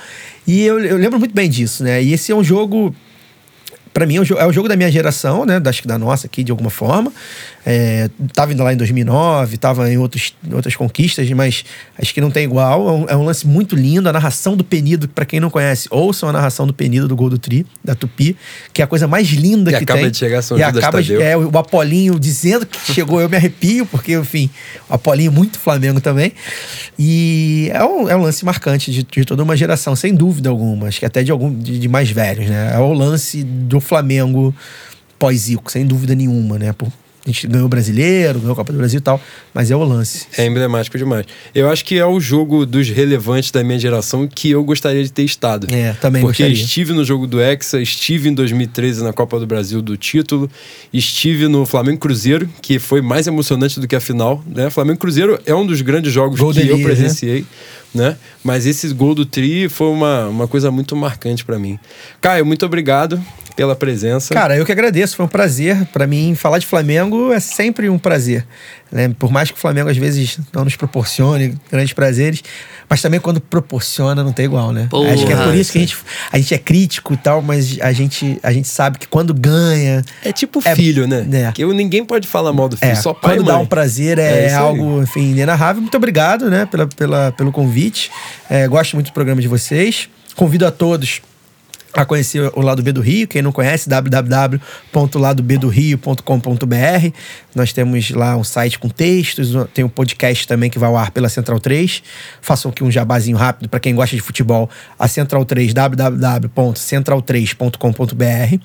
E eu, eu lembro muito bem disso, né? E esse é um jogo Pra mim é é o jogo da minha geração, né? Acho que da nossa aqui, de alguma forma. É, tava indo lá em 2009, tava em outros, outras conquistas, mas acho que não tem igual. É um, é um lance muito lindo. A narração do Penido, pra quem não conhece, ouçam a narração do Penido do gol do Tri, da Tupi, que é a coisa mais linda E que acaba tem. de chegar São e Judas acaba de, é, o Apolinho dizendo que chegou, eu me arrepio, porque, enfim, o Apolinho muito Flamengo também. E é um, é um lance marcante de, de toda uma geração, sem dúvida alguma. Acho que até de algum de, de mais velhos, né? É o lance do Flamengo pós-Zico, sem dúvida nenhuma, né? Por, a gente ganhou o brasileiro, ganhou a Copa do Brasil e tal, mas é o lance. É emblemático demais. Eu acho que é o jogo dos relevantes da minha geração que eu gostaria de ter estado. É, também Porque gostaria. estive no jogo do Hexa, estive em 2013 na Copa do Brasil do título, estive no Flamengo Cruzeiro, que foi mais emocionante do que a final. Né? Flamengo Cruzeiro é um dos grandes jogos Gol que eu Elias, presenciei. Né? Mas esse gol do Tri foi uma, uma coisa muito marcante pra mim. Caio, muito obrigado pela presença. Cara, eu que agradeço, foi um prazer. Pra mim, falar de Flamengo é sempre um prazer. né? Por mais que o Flamengo às vezes não nos proporcione grandes prazeres, mas também quando proporciona não tem igual, né? Porra, Acho que é por isso que a gente, a gente é crítico e tal, mas a gente, a gente sabe que quando ganha. é tipo É- filho, né? é. Que eu- ninguém pode falar mal do filho, É, só pai quando dá um prazer É é, algo, enfim, inenarrável. Muito obrigado, né, pela, pela, pelo convite. É, gosto muito do programa de vocês. Convido a todos a conhecer o Lado B do Rio. Quem não conhece, www.ladobdorio.com.br. Nós temos lá um site com textos, tem um podcast também que vai ao ar pela Central 3. Façam aqui um jabazinho rápido para quem gosta de futebol. A Central 3, www.central3.com.br.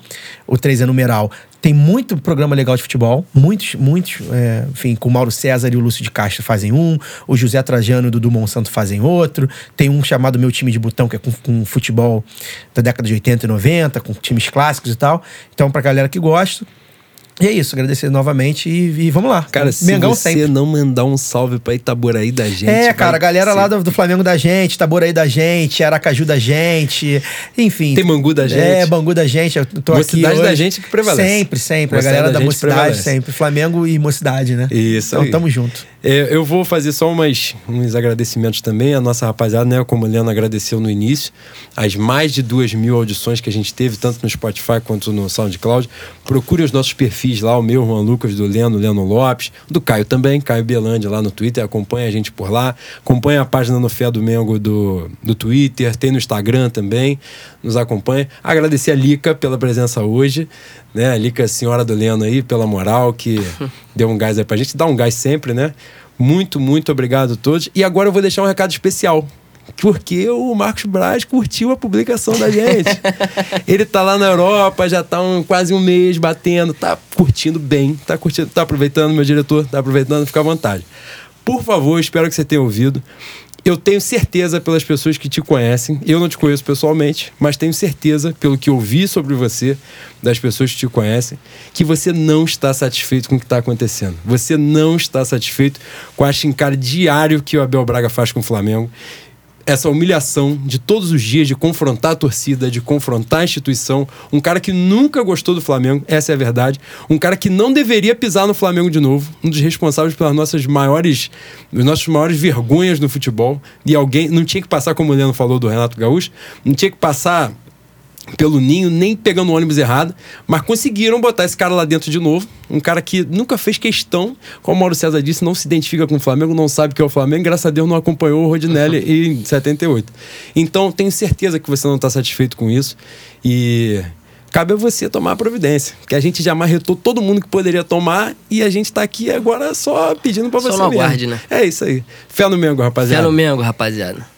O 3 é numeral. Tem muito programa legal de futebol, muitos, muitos, é, enfim, com o Mauro César e o Lúcio de Castro fazem um, o José Trajano e o Dudu Monsanto fazem outro, tem um chamado Meu Time de Botão, que é com, com futebol da década de 80 e 90, com times clássicos e tal. Então, pra galera que gosta. E é isso, agradecer novamente e, e vamos lá. Cara, se Mengão você sempre. não mandar um salve pra Itaboraí da gente. É, cara, a galera ser- lá do, do Flamengo da gente, Taboraí da gente, Aracaju da gente, enfim. Tem Bangu da gente. É, Bangu da gente. Eu tô Mocidade aqui da hoje. gente que prevalece. Sempre, sempre. Mocidade a galera da da, mocidade, prevalece. sempre. Flamengo e mocidade, né? Isso Então aí. tamo junto. É, eu vou fazer só umas, uns agradecimentos também. A nossa rapaziada, né? Como o Leandro agradeceu no início, as mais de duas mil audições que a gente teve, tanto no Spotify quanto no SoundCloud. Procure os nossos perfis lá, o meu, Juan Lucas, do Leno, Leno Lopes, do Caio também, Caio Belândia lá no Twitter. Acompanha a gente por lá. Acompanha a página no Fé do Mengo do, do Twitter, tem no Instagram também. Nos acompanha. Agradecer a Lica pela presença hoje né? A senhora do Leno aí, pela moral, que deu um gás aí pra gente. Dá um gás sempre, né? Muito, muito obrigado a todos. E agora eu vou deixar um recado especial. Porque o Marcos Braz curtiu a publicação da gente. Ele tá lá na Europa, já tá um, quase um mês batendo, tá curtindo bem, tá curtindo, tá aproveitando, meu diretor, tá aproveitando, fica à vontade. Por favor, espero que você tenha ouvido eu tenho certeza pelas pessoas que te conhecem, eu não te conheço pessoalmente, mas tenho certeza, pelo que ouvi sobre você, das pessoas que te conhecem, que você não está satisfeito com o que está acontecendo. Você não está satisfeito com a chincalha diário que o Abel Braga faz com o Flamengo essa humilhação de todos os dias de confrontar a torcida, de confrontar a instituição. Um cara que nunca gostou do Flamengo, essa é a verdade. Um cara que não deveria pisar no Flamengo de novo. Um dos responsáveis pelas nossas maiores, as nossas maiores vergonhas no futebol. E alguém não tinha que passar, como o Leandro falou do Renato Gaúcho, não tinha que passar pelo ninho, nem pegando o ônibus errado, mas conseguiram botar esse cara lá dentro de novo. Um cara que nunca fez questão, como o Mauro César disse, não se identifica com o Flamengo, não sabe que é o Flamengo, graças a Deus não acompanhou o Rodinelli em 78. Então, tenho certeza que você não está satisfeito com isso e cabe a você tomar a providência. Que a gente já marretou todo mundo que poderia tomar e a gente está aqui agora só pedindo para você. Só no aguarde, né? É isso aí. Fé no Mengo, rapaziada. Fé no Mengo, rapaziada.